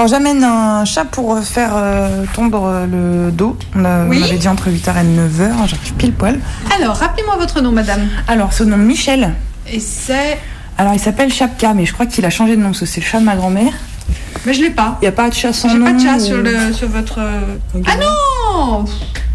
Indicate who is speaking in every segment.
Speaker 1: alors j'amène un chat pour faire euh, tondre euh, le dos. On, a-
Speaker 2: Oui.
Speaker 1: on avait dit entre 8h et 9h, j'arrive pile poil.
Speaker 2: Alors, rappelez-moi votre nom, madame.
Speaker 1: Alors, son nom Michel.
Speaker 2: Et c'est.
Speaker 1: Alors, il s'appelle Chapka, mais je crois qu'il a changé de nom parce que c'est le chat de ma grand-mère.
Speaker 2: Mais je l'ai pas.
Speaker 1: Il n'y a pas de chat sans
Speaker 2: J'ai
Speaker 1: nom
Speaker 2: pas de chat
Speaker 1: ou-
Speaker 2: sur, le, sur votre. Ah non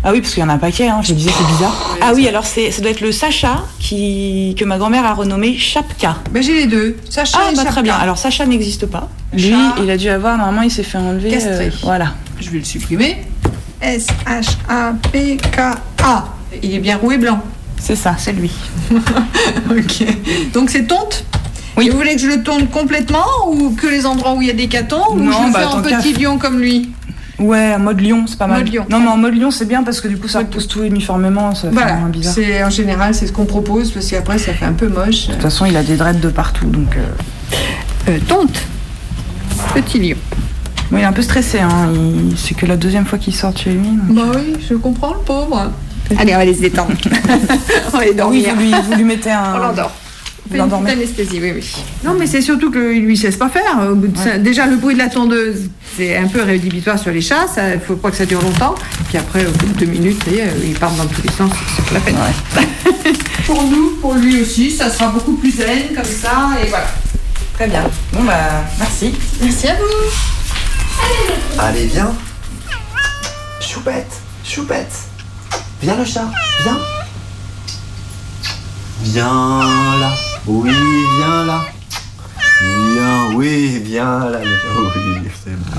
Speaker 1: Ah oui, parce qu'il y en a un paquet, hein, je me disais, c'est bizarre. Ah oui, alors c'est, ça doit être le Sacha qui, que ma grand-mère a renommé Chapka.
Speaker 2: Ben, j'ai les deux. Sacha
Speaker 1: Ah,
Speaker 2: et
Speaker 1: bah
Speaker 2: Chapka.
Speaker 1: très bien. Alors Sacha n'existe pas. Lui,
Speaker 2: Chat.
Speaker 1: il a dû avoir, normalement, il s'est fait enlever.
Speaker 2: Castré.
Speaker 1: euh, voilà.
Speaker 2: Je vais le supprimer. S-H-A-P-K-A. Il est bien roux et blanc.
Speaker 1: C'est ça, c'est lui.
Speaker 2: ok. Donc c'est tonte
Speaker 1: Oui.
Speaker 2: Et vous voulez que je le tonde complètement ou que les endroits où il y a des catons ou
Speaker 1: Non,
Speaker 2: je le
Speaker 1: bah,
Speaker 2: fais en petit
Speaker 1: f-
Speaker 2: lion comme lui
Speaker 1: Ouais, en mode lion, c'est pas mal.
Speaker 2: Mode lion.
Speaker 1: Non, mais en mode lion, c'est bien parce que du coup, ça repousse tout uniformément, ça fait
Speaker 2: Voilà.
Speaker 1: moins bizarre. De
Speaker 2: C'est en général c'est ce qu'on propose parce qu'après ça fait un peu moche.
Speaker 1: toute façon, il a des dreads de partout, donc. euh,
Speaker 2: Euh, tonte. Petit lion.
Speaker 1: Oui, il est un peu stressé, hein. il- C'est que la deuxième fois qu'il sort chez lui. donc-
Speaker 2: Bah oui, je comprends le pauvre. Allez, on va aller se détendre. on va aller
Speaker 1: Oui,
Speaker 2: dormir.
Speaker 1: vous lui, vous lui mettez un.
Speaker 2: On l'endort.
Speaker 1: Vous
Speaker 2: Fait une petite anesthésie, oui, oui. Non, mais c'est surtout que lui ne sait pas faire. Au bout de ça- déjà, le bruit de la tondeuse, c'est un peu rédhibitoire sur les chats. Il faut pas que ça dure longtemps. Puis après, au bout de deux minutes, ça y est, ils partent dans tous les sens. C'est pas la peine. pour nous, pour lui aussi, ça sera beaucoup plus zen comme ça. Et voilà.
Speaker 1: Très bien. Bon, bah, merci.
Speaker 2: Merci à vous.
Speaker 3: Allez, viens. Choupette, choupette. Viens le chat, viens. Viens là. Oui, viens là. Viens, oui, viens là. Oui, c'est bon.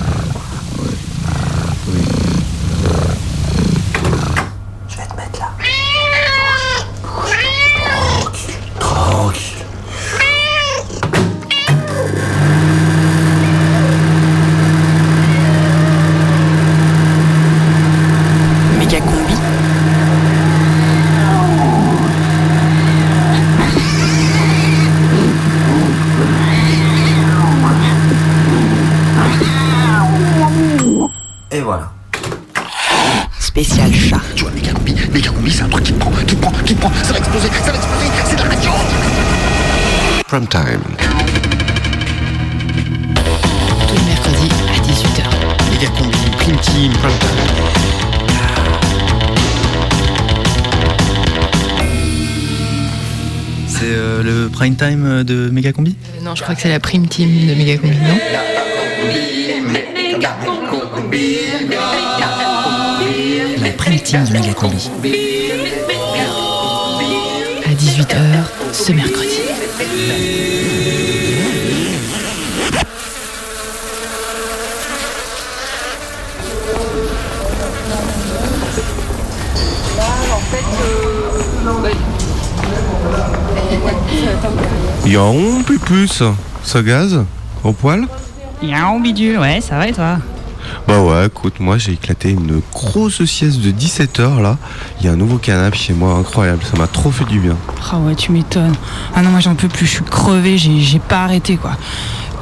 Speaker 4: Tu vois, méga combi, méga combi, c'est un truc qui te prend, qui te prend, qui te prend, ça va exploser, ça va exploser, c'est de la radio
Speaker 5: Prime time.
Speaker 6: Tous les mercredis à 18h.
Speaker 4: Méga combi, prime team,
Speaker 5: Prime time.
Speaker 7: C'est euh, le prime time de Méga Combi
Speaker 6: non, je crois que c'est la prime team de Megacombi, non? De Megacombi. À 18h ce mercredi.
Speaker 5: Yaon, pupus. Ça gaz Au poil?
Speaker 8: Yao bidule, ouais, ça va et toi?
Speaker 5: Bah ouais, écoute, moi j'ai éclaté une grosse sieste de 17 heures là. Il y a un nouveau canapé chez moi, incroyable. Ça m'a trop fait du bien.
Speaker 8: Ah ouais, tu m'étonnes. Ah non, moi j'en peux plus, je suis crevée, j'ai pas arrêté quoi.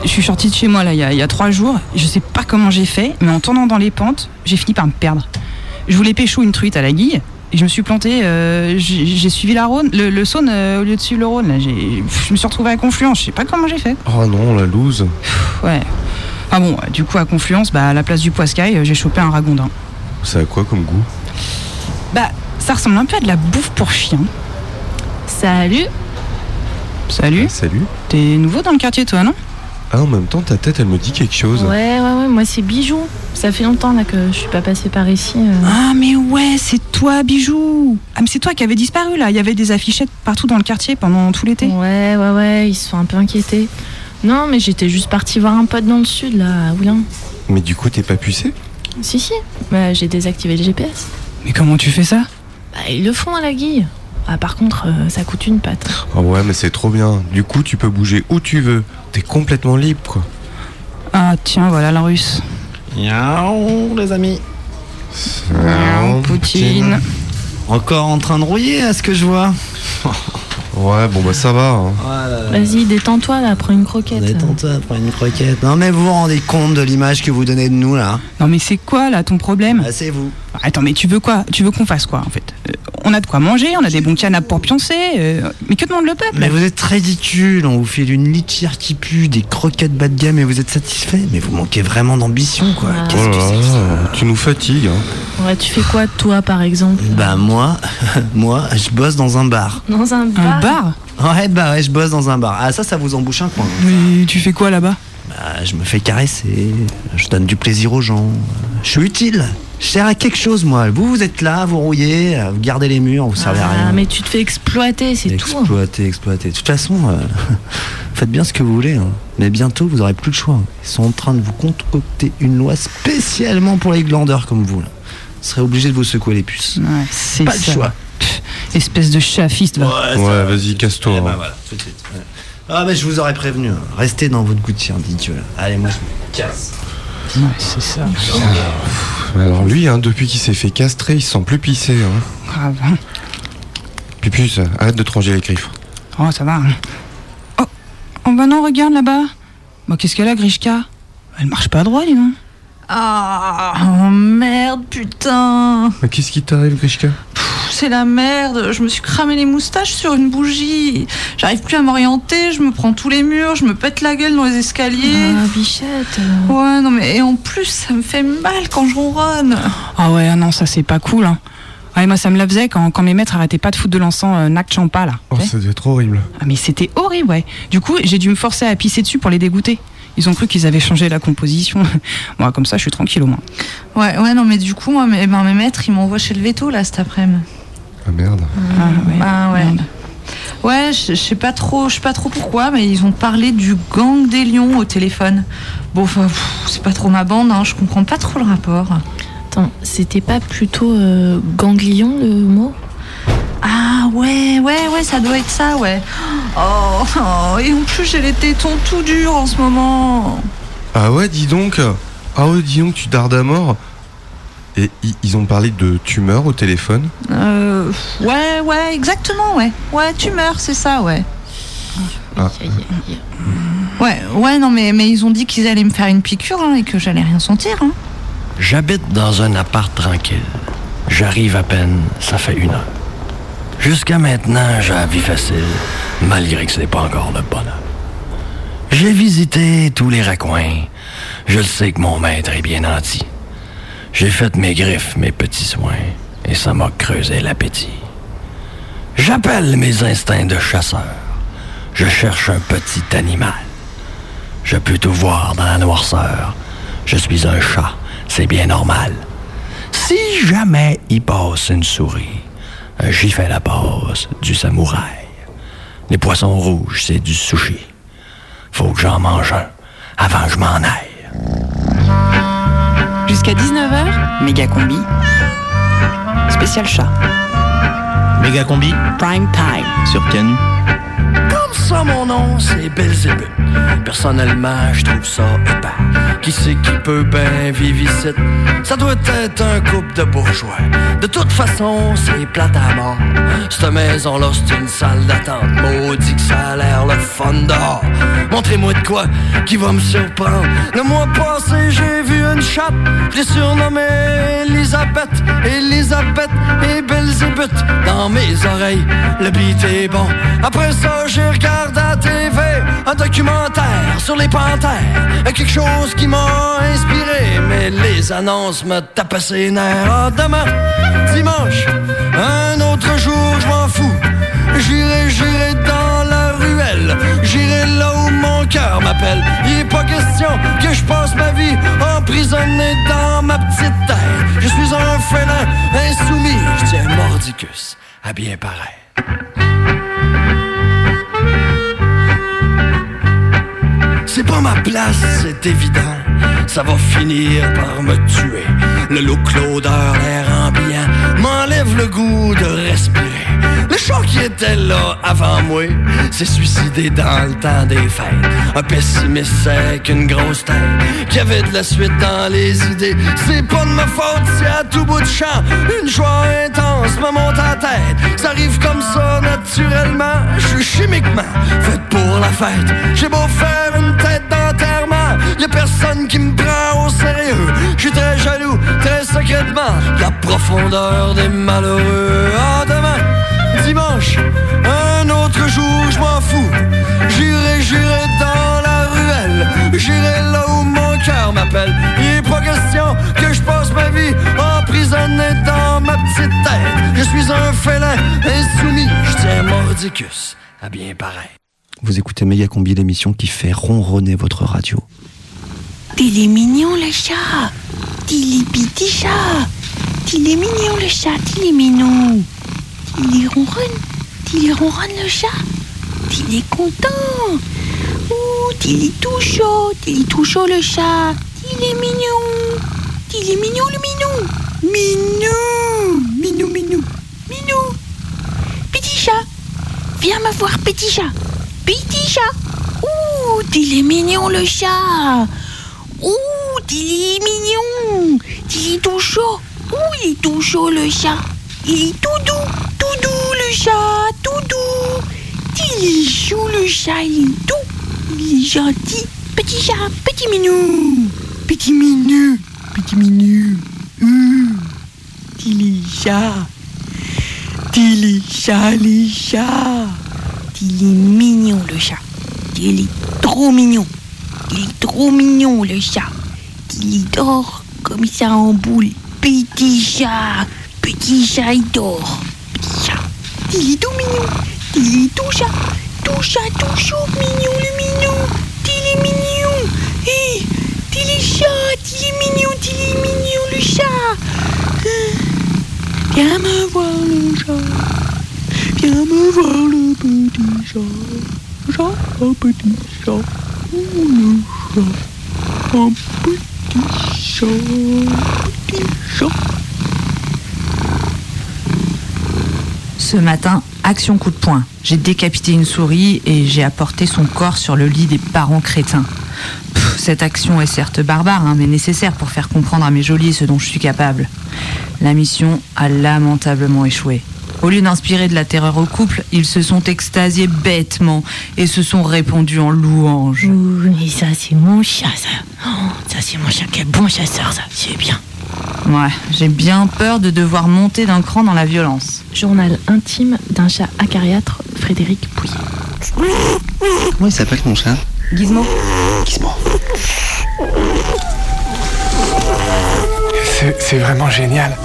Speaker 8: Je suis sortie de chez moi là il y a, il y a trois jours, je sais pas comment j'ai fait, mais en tournant dans les pentes, j'ai fini par me perdre. Je voulais pécho une truite à la guille, et je me suis plantée, euh, j'ai suivi la Rhône, le, le Saône euh, au lieu de suivre le Rhône. Là, je me suis retrouvée à Confluence, je sais pas comment j'ai fait.
Speaker 5: Oh non, la loose.
Speaker 8: Ouais. Ah bon, du coup à Confluence, bah, à la place du Poiscaille, euh, j'ai chopé un ragondin.
Speaker 5: Ça a quoi comme goût
Speaker 8: Bah, ça ressemble un peu à de la bouffe pour chien.
Speaker 6: Salut
Speaker 8: Salut,
Speaker 5: Ah, Salut.
Speaker 8: t'es nouveau dans le quartier toi, non?
Speaker 5: Ah, en même temps, ta tête, elle me dit quelque chose.
Speaker 6: Ouais, ouais, ouais, moi c'est Bijou. Ça fait longtemps là que je suis pas passée par ici. euh.
Speaker 8: Ah mais ouais, c'est toi Bijou Ah mais c'est toi qui avais disparu là, il y avait des affichettes partout dans le quartier pendant tout l'été.
Speaker 6: Ouais, ouais, ouais, ils se sont un peu inquiétés. Non, mais j'étais juste partie voir un pote dans le sud là, à Oulin.
Speaker 5: Mais du coup, t'es pas pucé
Speaker 6: Si, si, bah, j'ai désactivé le GPS.
Speaker 8: Mais comment tu fais ça
Speaker 6: Bah, ils le font à la guille. Ah, par contre, euh, ça coûte une patte.
Speaker 5: Ah ouais, mais c'est trop bien. Du coup, tu peux bouger où tu veux. T'es complètement libre, quoi.
Speaker 8: Ah tiens, voilà la russe.
Speaker 7: Yaou, les amis.
Speaker 5: Ah,
Speaker 8: Poutine.
Speaker 7: Encore en train de rouiller, à ce que je vois.
Speaker 5: Ouais, bon bah ça va. hein.
Speaker 6: Vas-y, détends-toi là, prends une croquette.
Speaker 9: Détends-toi, prends une croquette. Non mais vous vous rendez compte de l'image que vous donnez de nous là
Speaker 8: Non mais c'est quoi là ton problème?
Speaker 9: Ah, C'est vous.
Speaker 8: Attends, mais tu veux quoi? Tu veux qu'on fasse quoi en fait? Euh, On a de quoi manger, on a des bons canapes pour pioncer. euh, mais que demande le peuple?
Speaker 9: Mais vous êtes ridicule, on vous fait une litière qui pue, des croquettes bas de gamme et vous êtes satisfait? Mais vous manquez vraiment d'ambition quoi.
Speaker 6: Ah.
Speaker 9: Qu'est-ce
Speaker 5: Oh
Speaker 9: que c'est que ça?
Speaker 5: Tu nous fatigues. hein.
Speaker 6: Ouais, tu fais quoi toi par exemple?
Speaker 9: Bah moi, moi, je bosse dans un bar.
Speaker 6: Dans un bar
Speaker 8: Un bar?
Speaker 9: Ouais, bah ouais, je bosse dans un bar. Ah ça, ça vous embouche un coin.
Speaker 8: Mais tu fais quoi là-bas?
Speaker 9: Bah, je me fais caresser, je donne du plaisir aux gens. Je suis utile. Je sers à quelque chose, moi. Vous, vous êtes là, vous rouillez, vous gardez les murs, vous servez à
Speaker 6: Ah,
Speaker 9: rien.
Speaker 6: mais tu te fais exploiter, c'est tout.
Speaker 9: Exploiter, exploiter. De toute façon, euh, faites bien ce que vous voulez. hein. Mais bientôt, vous aurez plus le choix. Ils sont en train de vous concocter une loi spécialement pour les glandeurs comme vous. Là. Vous serez obligé de vous secouer les puces.
Speaker 8: Ouais, c'est
Speaker 9: Pas
Speaker 8: ça.
Speaker 9: le choix.
Speaker 8: Pff, espèce de chafiste, va.
Speaker 5: Ouais, vas-y, casse-toi.
Speaker 9: Eh ben,
Speaker 5: hein.
Speaker 9: voilà, tout de suite. ouais. Ah, mais je vous aurais prévenu. hein. Restez dans votre gouttière d'idiot. là. Allez, moi, je me casse.
Speaker 8: Ouais, c'est ça?
Speaker 5: Alors lui, hein, depuis qu'il s'est fait castrer, il se sent plus pissé. Hein.
Speaker 8: Grave. hein.
Speaker 5: Pupus, arrête de te ranger les griffes.
Speaker 8: Oh, ça va. hein. Oh, oh bah non, regarde là-bas. Bah qu'est-ce qu'elle a, Grishka? Elle marche pas droit, dis donc.
Speaker 10: Ah, oh merde, putain.
Speaker 5: Mais qu'est-ce qui t'arrive, Grishka?
Speaker 10: C'est la merde. Je me suis cramé les moustaches sur une bougie. J'arrive plus à m'orienter. Je me prends tous les murs. Je me pète la gueule dans les escaliers.
Speaker 6: Ah, bichette.
Speaker 10: Ouais, non, mais et en plus, ça me fait mal quand je ronronne.
Speaker 8: Ah ouais, ah non, ça c'est pas cool. Hein. Ouais, moi ça me la faisait quand, quand mes maîtres arrêtaient pas de foutre de l'encens euh, Nac Champa là.
Speaker 5: Oh,
Speaker 8: Tu sais
Speaker 5: ça devait être horrible.
Speaker 8: Ah mais c'était horrible, ouais. Du coup, j'ai dû me forcer à pisser dessus pour les dégoûter. Ils ont cru qu'ils avaient changé la composition. Bon, comme ça, je suis tranquille au moins.
Speaker 10: Ouais, ouais, non, mais du coup, moi, mes, ben, mes maîtres, ils m'envoient chez le veto, là, cet après-midi.
Speaker 5: Ah merde.
Speaker 8: Ah ouais.
Speaker 10: Ah ouais.
Speaker 8: Merde.
Speaker 10: Ouais, je sais pas trop, je sais pas trop pourquoi, mais ils ont parlé du gang des lions au téléphone. Bon, c'est pas trop ma bande, hein, je comprends pas trop le rapport.
Speaker 6: Attends, c'était pas plutôt euh, ganglion le mot?
Speaker 10: Ah ouais, ouais, ouais, ça doit être ça, ouais. Oh, oh, et en plus j'ai les tétons tout durs en ce moment.
Speaker 5: Ah ouais, dis donc. Ah ouais, dis donc, tu dardes à mort. Et ils ont parlé de tumeur au téléphone.
Speaker 10: Euh, ouais, ouais, exactement, ouais. Ouais, tumeur, c'est ça, ouais.
Speaker 5: Ah.
Speaker 10: Ouais, ouais, non, mais, mais ils ont dit qu'ils allaient me faire une piqûre hein, et que j'allais rien sentir. Hein.
Speaker 11: J'habite dans un appart tranquille. J'arrive à peine, ça fait une heure. Jusqu'à maintenant, j'ai la vie facile, malgré que ce n'est pas encore le bonheur. J'ai visité tous les raccoins. Je le sais que mon maître est bien nanti. J'ai fait mes griffes, mes petits soins, et ça m'a creusé l'appétit. J'appelle mes instincts de chasseur. Je cherche un petit animal. Je peux tout voir dans la noirceur. Je suis un chat, c'est bien normal. Si jamais il passe une souris, j'y fais la passe du samouraï. Les poissons rouges, c'est du sushi. Faut que j'en mange un avant que je m'en aille.
Speaker 8: Jusqu'à 19h, méga combi. Spécial chat.
Speaker 7: Méga combi
Speaker 8: Prime time.
Speaker 7: sur Canu.
Speaker 11: Comme ça, mon nom, c'est Belzébuth. Personnellement, je trouve ça épais. Qui c'est qui peut bien vivre ici? Ça doit être un couple de bourgeois. De toute façon, c'est plate à mort. Cette maison-là, c'est une salle d'attente. Maudit que ça a l'air le fun dehors. Montrez-moi de quoi qui va me surprendre. Le mois passé, j'ai vu une chatte. Je l'ai surnommée Elisabeth. Elisabeth et Belzébuth. Dans mes oreilles, le beat est bon. Après ça, j'ai regardé à TV un documentaire sur les panthères. Quelque chose qui m'a inspiré, mais les annonces me tapaient ses nerfs. Ah, demain, dimanche, un autre jour, je m'en fous. J'irai, j'irai dans la ruelle. J'irai là où mon cœur m'appelle. Il est pas question que je passe ma vie emprisonné dans ma petite tête. Je suis un félin insoumis. Je tiens mordicus à bien paraître. C'est pas ma place, c'est évident. Ça va finir par me tuer. Le look, l'odeur, l'air ambiant m'enlève le goût de respirer. Le chat qui était là avant moi s'est suicidé dans le temps des fêtes. Un pessimiste sec, une grosse tête, qui avait de la suite dans les idées. C'est pas de ma faute si à tout bout de champ, une joie intense me monte à la tête. Ça arrive comme ça naturellement, je suis chimiquement fait pour la fête. Qui me prend au sérieux. Je suis très jaloux, très secrètement, la profondeur des malheureux. Ah, demain, dimanche, un autre jour, je m'en fous. J'irai, j'irai dans la ruelle, j'irai là où mon cœur m'appelle. Il est pas question que je passe ma vie emprisonné dans ma petite tête. Je suis un félin insoumis, je tiens mordicus à bien pareil.
Speaker 9: Vous écoutez Méga Combi, l'émission qui fait ronronner votre radio.
Speaker 12: Il est mignon le chat. Il est petit chat. Il est mignon le chat. Il est mignon. Il est ronronne. Il ronronne le chat. Il est content. Ouh, il est tout chaud. Il est tout chaud le chat. Il est mignon. Il est mignon le minou. Minou. Minou, minou. Minou. Petit chat. Viens me voir, petit chat. Petit chat. Ouh, il est mignon le chat. Ouh, il est mignon. Il est tout chaud. Ouh, il est tout chaud le chat. Il est tout doux. Tout doux le chat. Tout doux. Il est chou le chat. Il est doux. Il est gentil. Petit chat. Petit minou. Petit minou. Petit minou. Ouh. Il est chat. Il est chat, les chats. Il est mignon le chat. Il est trop mignon. Il est trop mignon le chat. Il dort comme ça en boule. Petit chat. Petit chat, il dort. Petit chat. Il est tout mignon. Il est tout chat. Tout chat, tout chaud, mignon le minou. Il est mignon. Hé, il est chat. Il est mignon. Il est mignon le chat. Viens me voir le chat. Viens me voir le petit chat. Chat, un petit chat. Le chat. Un petit chat. Petit chat.
Speaker 10: Ce matin, action coup de poing. J'ai décapité une souris et j'ai apporté son corps sur le lit des parents crétins. Cette action est certes barbare, hein, mais nécessaire pour faire comprendre à mes geôliers ce dont je suis capable. La mission a lamentablement échoué. Au lieu d'inspirer de la terreur au couple, ils se sont extasiés bêtement et se sont répandus en louanges.
Speaker 12: Oui, ça c'est mon chat, ça. Oh, ça c'est mon chat, quel bon chasseur, ça. C'est bien.
Speaker 10: Ouais, j'ai bien peur de devoir monter d'un cran dans la violence.
Speaker 6: Journal intime d'un chat acariâtre, Frédéric Pouillet.
Speaker 9: Comment il s'appelle ton chat?
Speaker 10: Gizmo
Speaker 9: Gizmo.
Speaker 13: C'est- C'est vraiment génial.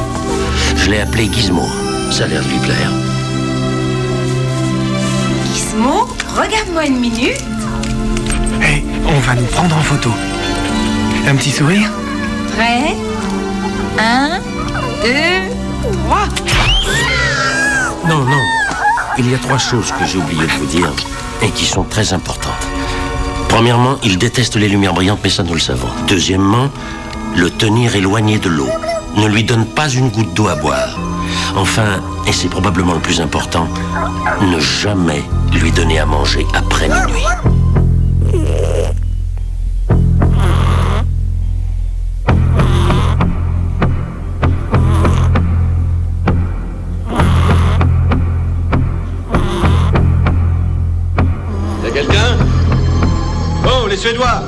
Speaker 11: Je l'ai appelé Gizmo. Ça a l'air de lui plaire.
Speaker 14: Gizmo, regarde-moi une minute.
Speaker 13: Hey, on va nous prendre en photo. Un petit sourire
Speaker 14: Prêt? Un, deux, trois.
Speaker 11: Non, non. Il y a trois choses que j'ai oublié de vous dire et qui sont très importantes. Premièrement, il déteste les lumières brillantes, mais ça nous le savons. Deuxièmement, le tenir éloigné de l'eau. Ne lui donne pas une goutte d'eau à boire. Enfin, et c'est probablement le plus important, ne jamais lui donner à manger après minuit.
Speaker 15: Y'a quelqu'un? Oh, les Suédois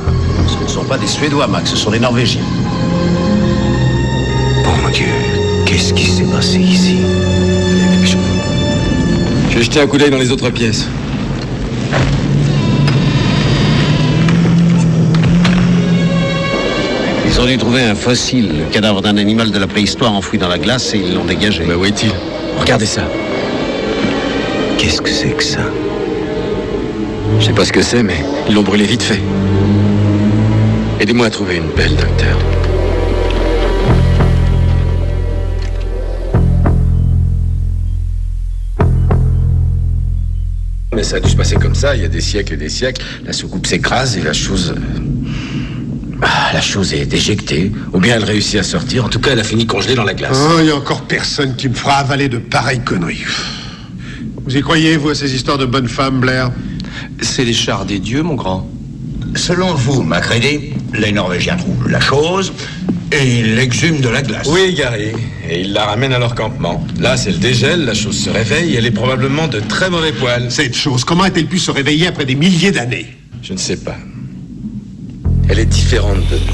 Speaker 15: Ce ne sont pas des Suédois, Max, ce sont des Norvégiens.
Speaker 16: Qu'est-ce qui s'est passé ici
Speaker 15: Je vais jeter un coup d'œil dans les autres pièces.
Speaker 16: Ils ont dû trouver un fossile, le cadavre d'un animal de la préhistoire enfoui dans la glace et ils l'ont dégagé.
Speaker 15: Mais où est-il Regardez ça.
Speaker 16: Qu'est-ce que c'est que ça
Speaker 15: Je sais pas ce que c'est, mais ils l'ont brûlé vite fait. Aidez-moi à trouver une pelle, docteur. Mais ça a dû se passer comme ça, il y a des siècles et des siècles. La soucoupe s'écrase et la chose. euh, ah, la chose est éjectée. Ou bien elle réussit à sortir. En tout cas, elle a fini congelée dans la glace.
Speaker 17: Oh, il y a encore personne qui me fera avaler de pareilles conneries. Vous y croyez, vous, à ces histoires de bonnes femmes, Blair?
Speaker 18: C'est les chars des dieux, mon grand.
Speaker 19: Selon vous, Macrédé, les Norvégiens trouvent la chose et ils l'exhument de la glace.
Speaker 15: Oui, Gary. Et ils la ramènent à leur campement. Là, c'est le dégel, la chose se réveille, elle est probablement de très mauvais poil.
Speaker 17: Cette chose, comment a-t-elle pu se réveiller après des milliers d'années
Speaker 15: Je ne sais pas. Elle est différente de nous.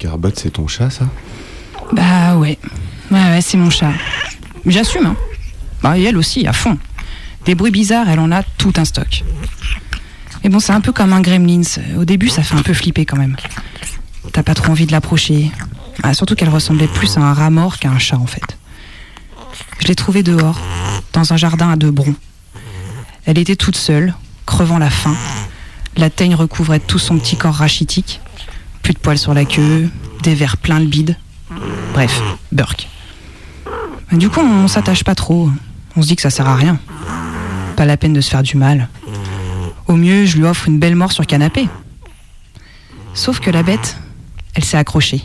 Speaker 5: Garbot, c'est ton chat, ça?
Speaker 8: Bah ouais. C'est mon chat. J'assume, hein. Bah, et elle aussi, à fond. Des bruits bizarres, elle en a tout un stock. Mais bon, c'est un peu comme un gremlins. Au début, ça fait un peu flipper quand même. T'as pas trop envie de l'approcher. Ah, surtout qu'elle ressemblait plus à un rat mort qu'à un chat, en fait. Je l'ai trouvée dehors, dans un jardin à deux broncs. Elle était toute seule, crevant la faim. La teigne recouvrait tout son petit corps rachitique. Plus de poils sur la queue, des verres pleins de bide. Bref, Du coup, on s'attache pas trop. On se dit que ça sert à rien. Pas la peine de se faire du mal. Au mieux, je lui offre une belle mort sur canapé. Sauf que la bête, elle s'est accrochée.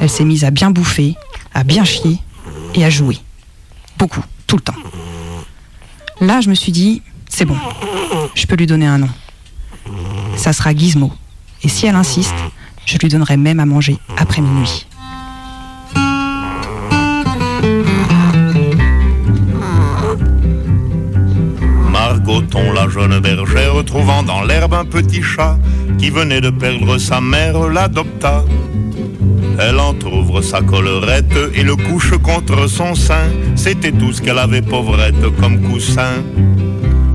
Speaker 8: Elle s'est mise à bien bouffer, à bien chier et à jouer. Beaucoup, tout le temps. Là, je me suis dit, c'est bon, je peux lui donner un nom. Ça sera Gizmo. Et si elle insiste, je lui donnerai même à manger après minuit.
Speaker 20: Margoton, la jeune bergère, trouvant dans l'herbe un petit chat qui venait de perdre sa mère, l'adopta. Elle entr'ouvre sa collerette et le couche contre son sein. C'était tout ce qu'elle avait pauvrette comme coussin.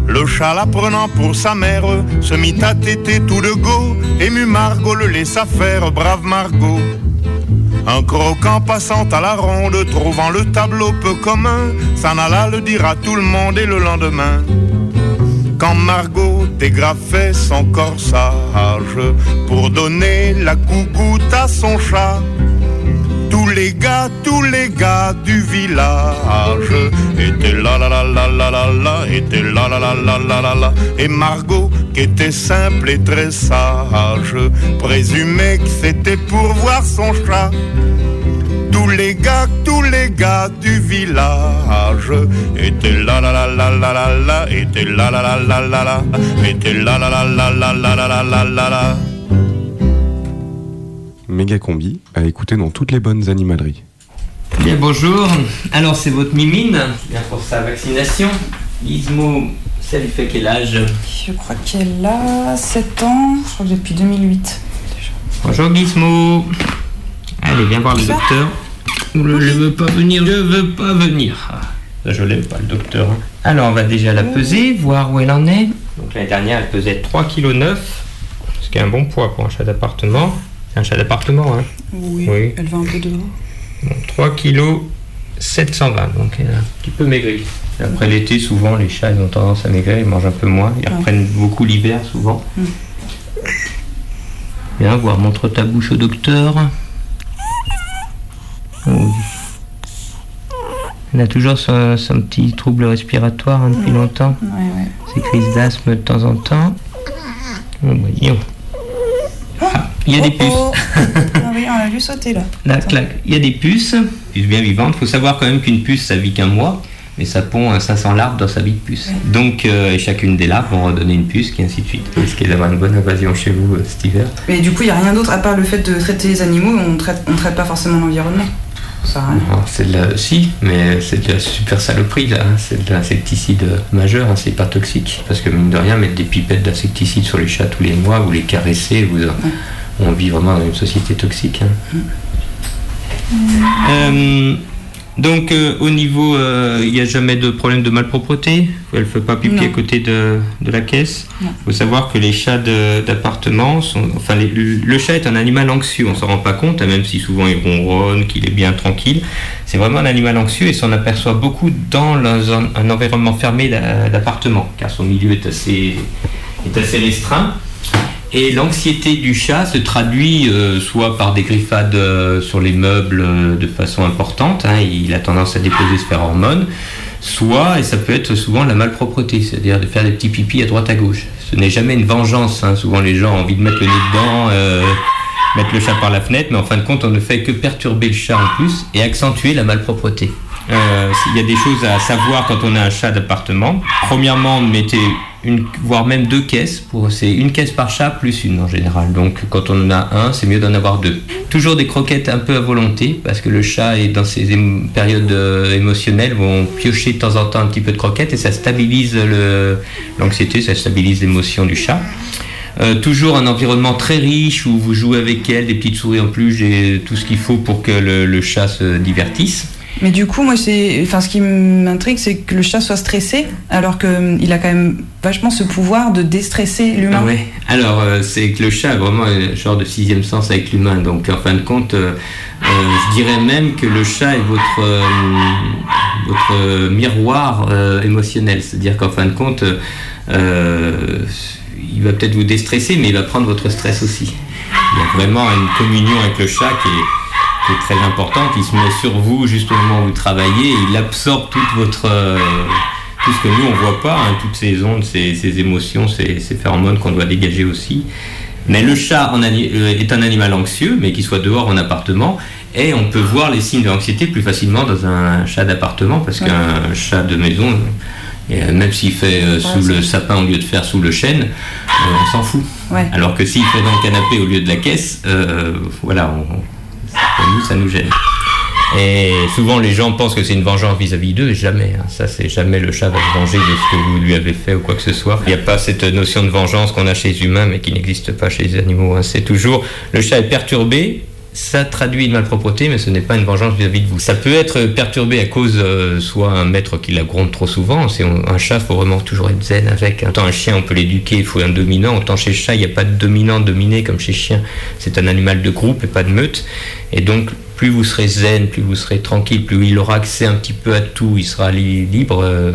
Speaker 20: Le chat la prenant pour sa mère se mit à téter tout de go. Ému Margot le laissa faire, brave Margot. Un croquant passant à la ronde, trouvant le tableau peu commun, s'en alla le dire à tout le monde et le lendemain. Quand Margot dégrafait son corsage pour donner la coucoute à son chat, tous les gars, tous les gars du village étaient là là là là là là là, étaient là là là là là là là. Et Margot, qui était simple et très sage, présumait que c'était pour voir son chat. Tous les gars, tous les gars du village étaient là là là là là là là, étaient là là là là là là, étaient là là là là là là là là là là là.
Speaker 5: Méga combi à écouter dans toutes les bonnes animaleries.
Speaker 21: Bien, bonjour. Alors, c'est votre mimine, bien pour sa vaccination. Gizmo, ça lui fait quel âge
Speaker 8: Je crois qu'elle a 7 ans, je crois que depuis 2008.
Speaker 21: Bonjour Gizmo. Allez, viens voir le docteur. Je veux pas venir, je veux pas venir. Ah, je l'aime pas, le docteur? Alors, on va déjà la peser, voir où elle en est. Donc, l'année dernière, elle pesait 3,9 kg, ce qui est un bon poids pour un chat d'appartement. C'est un chat d'appartement, hein
Speaker 8: Oui,
Speaker 21: Oui.
Speaker 8: elle va un peu dehors.
Speaker 21: Donc, 3 kg 720, donc elle a un petit peu maigri. Après l'été, souvent, les chats ils ont tendance à maigrir, ils mangent un peu moins, ils reprennent beaucoup l'hiver souvent.
Speaker 8: Mm.
Speaker 21: Bien, voir, montre ta bouche au docteur. Elle a toujours son, son petit trouble respiratoire hein, depuis longtemps.
Speaker 8: Ouais, ouais.
Speaker 21: Ses crises d'asthme de temps en temps. Oh, voyons. Ah, il y a des puces.
Speaker 8: Oh, ah oui, on l'a vu sauter là.
Speaker 21: Là, clac, il y a des puces, puces bien vivantes. Il faut savoir quand même qu'une puce, ça vit qu'un mois, mais ça pond euh, 500 larves dans sa vie de puce. Donc, euh, chacune des larves vont redonner une puce, et ainsi de suite. Risquez d'avoir une bonne invasion chez vous euh, cet hiver?
Speaker 8: Mais du coup, il n'y a rien d'autre à part le fait de traiter les animaux, on traite, on traite pas forcément l'environnement. Ça a rien.
Speaker 21: Non, c'est de la... Si, mais c'est de la super saloperie, là. hein. C'est de l'insecticide majeur, hein. c'est pas toxique. Parce que mine de rien, mettre des pipettes d'insecticide sur les chats tous les mois, vous les caressez, vous... on vit vraiment dans une société toxique. hein. Euh, donc euh, au niveau, euh, il n'y a jamais de problème de malpropreté? Elle ne fait pas pipi
Speaker 8: Non.
Speaker 21: à côté de, de la caisse? Il faut savoir que les chats d'appartement, sont, enfin les- le chat est un animal anxieux. On s'en rend pas compte, hein, même si souvent il ronronne, qu'il est bien tranquille. C'est vraiment un animal anxieux et s'en aperçoit beaucoup dans un, un environnement fermé d'a- d'appartement, car son milieu est assez, est assez restreint. Et l'anxiété du chat se traduit euh, soit par des griffades euh, sur les meubles euh, de façon importante, hein, il a tendance à déposer ce phénomène, soit, et ça peut être souvent la malpropreté, c'est-à-dire de faire des petits pipis à droite à gauche. Ce n'est jamais une vengeance, hein. souvent les gens ont envie de mettre le nez dedans, mettre le chat par la fenêtre, mais en fin de compte on ne fait que perturber le chat en plus et accentuer la malpropreté. Il y a des choses à savoir quand on a un chat d'appartement. Premièrement, mettez voire même deux caisses. Pour, c'est une caisse par chat plus une en général. Donc quand on en a un, c'est mieux d'en avoir deux. Toujours des croquettes un peu à volonté parce que le chat est dans ses périodes euh, émotionnelles vont piocher de temps en temps un petit peu de croquettes et ça stabilise l'anxiété, ça stabilise l'émotion du chat. Euh, toujours un environnement très riche où vous jouez avec elle, des petites souris en plus, et tout ce qu'il faut pour que le chat se divertisse.
Speaker 8: Mais du coup, moi, c'est, enfin, ce qui m'intrigue, c'est que le chat soit stressé, alors qu'il a quand même vachement ce pouvoir de déstresser l'humain.
Speaker 21: Alors, euh, c'est que le chat a vraiment un genre de sixième sens avec l'humain. Donc, en fin de compte, euh, euh, je dirais même que le chat est votre, votre miroir émotionnel. C'est-à-dire qu'en fin de compte, il va peut-être vous déstresser, mais il va prendre votre stress aussi. Il y a vraiment une communion avec le chat qui est, qui est très importante. Il se met sur vous juste au moment où vous travaillez il absorbe toute votre. euh, tout ce que nous on voit pas, hein, toutes ces ondes, ces, ces émotions, ces, ces phéromones qu'on doit dégager aussi. Mais le chat en euh, est un animal anxieux, mais qu'il soit dehors en appartement, et on peut voir les signes de l'anxiété plus facilement dans un chat d'appartement, parce qu'un chat de maison, et, euh, même s'il fait euh, sous le sapin au lieu de faire sous le chêne, euh, on s'en fout.
Speaker 8: Ouais.
Speaker 21: Alors que s'il fait dans le canapé au lieu de la caisse, euh, voilà, on- nous ça nous gêne. Et souvent les gens pensent que c'est une vengeance vis-à-vis d'eux, jamais. hein. Ça, c'est jamais le chat va se venger de ce que vous lui avez fait ou quoi que ce soit. Il n'y a pas cette notion de vengeance qu'on a chez les humains, mais qui n'existe pas chez les animaux. hein. C'est toujours le chat est perturbé. Ça traduit une malpropreté, mais ce n'est pas une vengeance vis-à-vis de vous. Ça peut être perturbé à cause euh, soit un maître qui la gronde trop souvent. C'est un chat, faut vraiment toujours être zen avec. Autant un chien, on peut l'éduquer, il faut un dominant. Autant chez chat, il n'y a pas de dominant dominé comme chez chien. C'est un animal de groupe et pas de meute. Et donc, plus vous serez zen, plus vous serez tranquille, plus il aura accès un petit peu à tout, il sera li- libre, euh,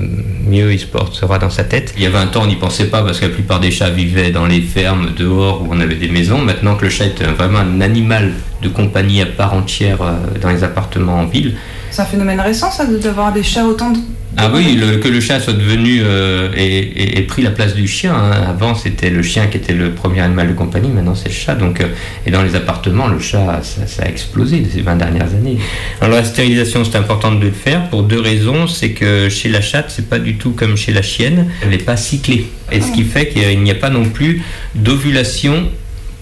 Speaker 21: mieux il se portera dans sa tête. Il y a 20 ans, on n'y pensait pas parce que la plupart des chats vivaient dans les fermes, dehors, où on avait des maisons. Maintenant que le chat est un- vraiment un animal de compagnie à part entière euh, dans les appartements en ville,
Speaker 8: C'est un phénomène récent, ça, d'avoir des chats autant de.
Speaker 21: Ah oui, le- que le chat soit devenu euh, et, et- et pris la place du chien. hein. Avant, c'était le chien qui était le premier animal de compagnie. Maintenant, c'est le chat. Donc, euh, et dans les appartements, le chat, ça, ça a explosé ces 20 dernières années. Alors, la stérilisation, c'est important de le faire pour deux raisons. C'est que chez la chatte, c'est pas du tout comme chez la chienne. Elle n'est pas cyclée. Et ce qui fait qu'il n'y a pas non plus d'ovulation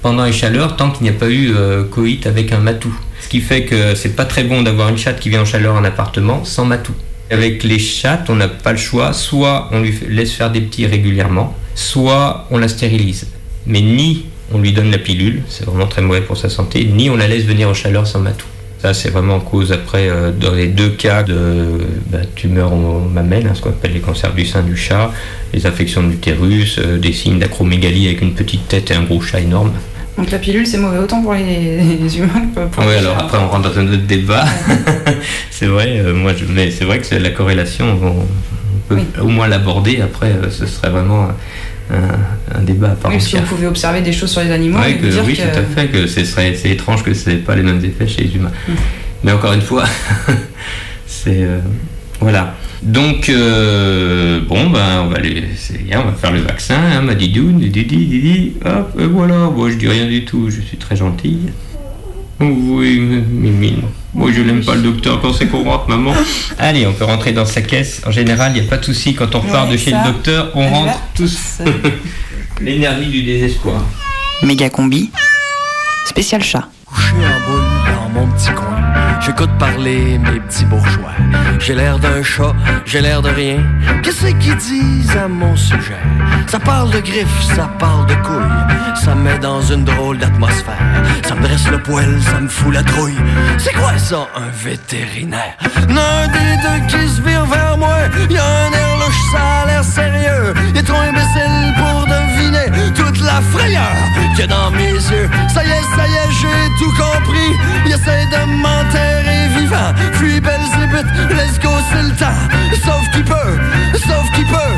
Speaker 21: pendant les chaleurs tant qu'il n'y a pas eu euh, coït avec un matou. Ce qui fait que c'est pas très bon d'avoir une chatte qui vient en chaleur en appartement sans matou. Avec les chattes, on n'a pas le choix, soit on lui laisse faire des petits régulièrement, soit on la stérilise. Mais ni on lui donne la pilule, c'est vraiment très mauvais pour sa santé, ni on la laisse venir en chaleur sans matou. Ça, c'est vraiment en cause après, euh, dans les deux cas de bah, tumeurs au mamelle, hein, ce qu'on appelle les cancers du sein du chat, les infections de l'utérus, euh, des signes d'acromégalie avec une petite tête et un gros chat énorme.
Speaker 8: Donc la pilule, c'est mauvais autant pour les, les humains que pour
Speaker 21: Oui,
Speaker 8: les
Speaker 21: alors après on rentre dans un autre débat. c'est vrai, euh, moi, je- mais c'est vrai que c'est la corrélation, on, peut au moins l'aborder. Après, euh, ce serait vraiment un, un débat à part
Speaker 8: Oui, parce que vous pouvez observer des choses sur les animaux
Speaker 21: Ouais,
Speaker 8: et
Speaker 21: que-
Speaker 8: dire
Speaker 21: oui,
Speaker 8: que.
Speaker 21: tout à fait, que ce serait, c'est étrange que c'est pas les mêmes effets chez les humains.
Speaker 8: Mm.
Speaker 21: Mais encore une fois, c'est euh, voilà. Donc euh, bon ben on va aller, c'est bien, on va faire le vaccin, hein, ma didoune, didi, didi, hop, et voilà. Moi je dis rien du tout, je suis très gentille. Oui, Mimine. Moi, je l'aime pas le docteur quand c'est qu'on rentre, maman. Allez, on peut rentrer dans sa caisse. En général, il n'y a pas de souci. Quand on repart
Speaker 8: Ouais,
Speaker 21: de chez
Speaker 8: ça,
Speaker 21: le docteur, on rentre tous. L'énergie du désespoir.
Speaker 1: Méga combi. Spécial chat.
Speaker 11: couché en boule dans mon petit coin. J'écoute parler mes petits bourgeois. J'ai l'air d'un chat, j'ai l'air de rien. Qu'est-ce qu'ils disent à mon sujet? Ça parle de griffes, ça parle de couilles. Ça me met dans une drôle d'atmosphère. Ça me dresse le poil, ça me fout la trouille. C'est quoi ça, un vétérinaire? L'un des deux qui se vire vers moi. Y a un air louche, ça a l'air sérieux. Est trop imbécile pour la frayeur a dans mes yeux. Ça y est, ça y est, j'ai tout compris. Il essaie de m'enterrer vivant. Fuis Belzébuth, let's go, c'est le temps. Sauf qui peut, sauf qui peut,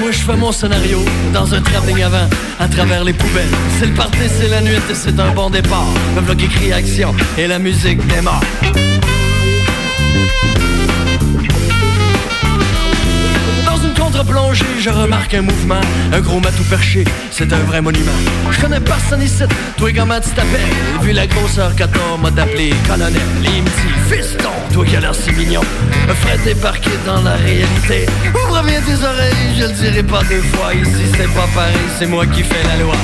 Speaker 11: Moi je fais mon scénario dans un travelling avant, à travers les poubelles. C'est le party, c'est la nuit et c'est un bon départ. Le vlog écrit action et la musique démarre. Contre-plongée, je remarque un mouvement, un gros matou perché, c'est un vrai monument. Je connais personne ici, toi comment tu t'appelles? Vu la grosseur t'as, m'a d'appeler colonel. Les me dit, fiston, toi qui as l'air si mignon. Fred parqué dans la réalité. Ouvre bien tes oreilles, je le dirai pas deux fois. Ici c'est pas pareil, c'est moi qui fais la loi.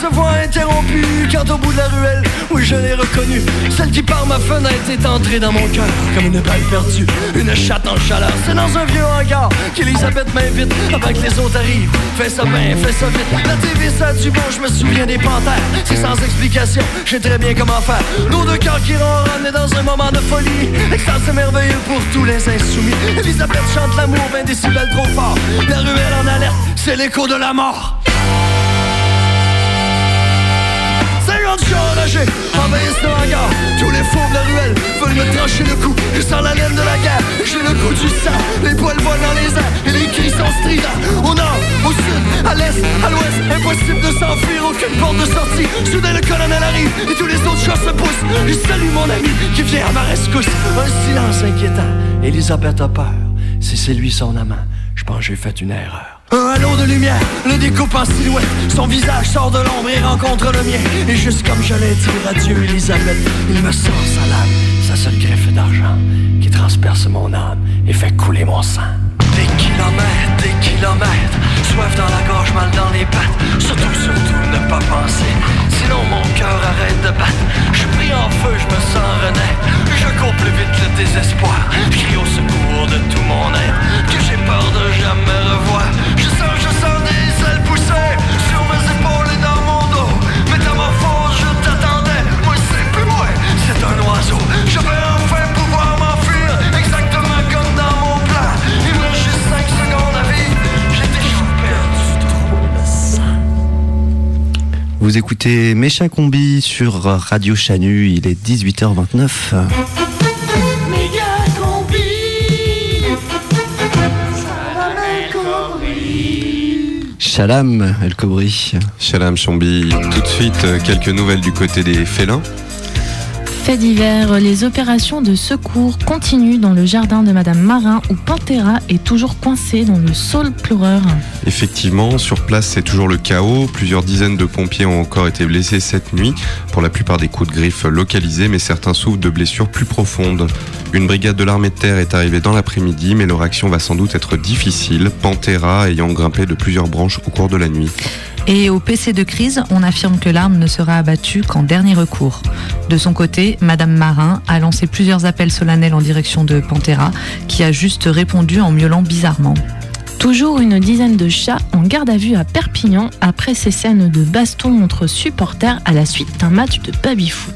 Speaker 11: Se voit interrompu quand au bout de la ruelle, oui je l'ai reconnue, celle qui par ma fenêtre est entrée dans mon cœur comme une balle perdue, une chatte en chaleur. C'est dans un vieux hangar qu'Elisabeth m'invite avant que les autres arrivent. Fais ça bien, fais ça vite. La TV ça du bon, je me souviens des panthères. C'est sans explication, je sais très bien comment faire. Nos deux cœurs qui ronronnent est dans un moment de folie. Extase c'est merveilleux pour tous les insoumis. Elisabeth chante l'amour, 20 décibels trop fort. La ruelle en alerte, c'est l'écho de la mort. 50 chats enragés envahissent le hangar. Tous les fous de la ruelle veulent me trancher le cou. Je sens la laine de la guerre, j'ai le goût du sang. Les poils volent dans les airs et les cris sont stridents. Au nord, au sud, à l'est, à l'ouest Impossible de s'enfuir, aucune porte de sortie. Soudain le colonel arrive et tous les autres chats se poussent. Je salue mon ami qui vient à ma rescousse. Un silence inquiétant, Elisabeth a peur. Si c'est lui son amant, je pense que j'ai fait une erreur un halo de lumière le découpe en silhouette. Son visage sort de l'ombre et rencontre le mien. Et juste comme je l'ai dit, adieu Elisabeth, il me sort sa lame, sa seule greffe d'argent qui transperce mon âme et fait couler mon sang. Des kilomètres,
Speaker 9: Vous écoutez Mécha Combi sur Radio Chanu, il est 18h29.
Speaker 11: Méga combi,
Speaker 9: Chalam, El Kobri.
Speaker 5: Chalam Chambi. Tout de suite, euh, quelques nouvelles du côté des félins.
Speaker 6: Fait divers, les opérations de secours continuent dans le jardin de Madame Marin où Pantera est toujours coincé dans le saule pleureur.
Speaker 5: Effectivement, sur place, c'est toujours le chaos. Plusieurs dizaines de pompiers ont encore été blessés cette nuit, pour la plupart des coups de griffe localisés, mais certains souffrent de blessures plus profondes. Une brigade de l'armée de terre est arrivée dans l'après-midi, mais leur action va sans doute être difficile, Pantera ayant grimpé de plusieurs branches au cours de la nuit.
Speaker 10: Et au PC de crise, on affirme que l'arme ne sera abattue qu'en dernier recours. De son côté, Madame Marin a lancé plusieurs appels solennels en direction de Pantera, qui a juste répondu en miaulant bizarrement.
Speaker 6: Toujours une dizaine de chats en garde à vue à Perpignan après ces scènes de baston entre supporters à la suite d'un match de baby-foot.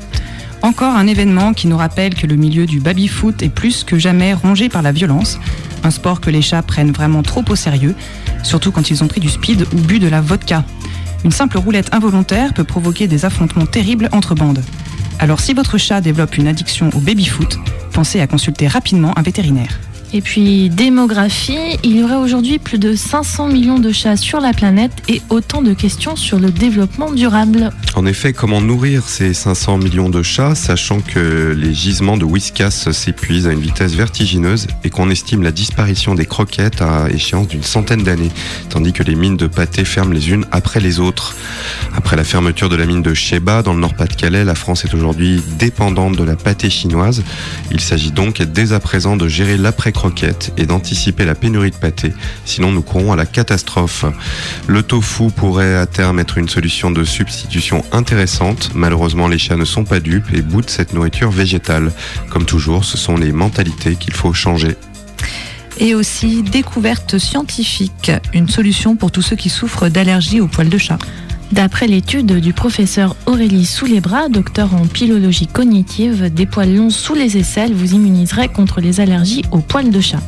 Speaker 8: Encore un événement qui nous rappelle que le milieu du baby-foot est plus que jamais rongé par la violence, un sport que les chats prennent vraiment trop au sérieux, surtout quand ils ont pris du speed ou bu de la vodka. Une simple roulette involontaire peut provoquer des affrontements terribles entre bandes. Alors si votre chat développe une addiction au baby-foot, pensez à consulter rapidement un vétérinaire.
Speaker 6: Et puis démographie, il y aurait aujourd'hui plus de 500 millions de chats sur la planète et autant de questions sur le développement durable.
Speaker 5: En effet, comment nourrir ces 500 millions de chats, sachant que les gisements de whiskas s'épuisent à une vitesse vertigineuse et qu'on estime la disparition des croquettes à échéance d'une centaine d'années, tandis que les mines de pâté ferment les unes après les autres. Après la fermeture de la mine de Sheba dans le Nord-Pas-de-Calais, la France est aujourd'hui dépendante de la pâté chinoise. Il s'agit donc dès à présent de gérer l'après-croquette et d'anticiper la pénurie de pâté, sinon nous courons à la catastrophe. Le tofu pourrait à terme être une solution de substitution intéressante. Malheureusement, les chats ne sont pas dupes et boutent cette nourriture végétale. Comme toujours, ce sont les mentalités qu'il faut changer.
Speaker 10: Et aussi découverte scientifique, une solution pour tous ceux qui souffrent d'allergie aux poils de chat.
Speaker 6: D'après l'étude du professeur Aurélie Sous-les-Bras, docteur en pilologie cognitive, des poils longs sous les aisselles vous immuniseraient contre les allergies aux poils de chat.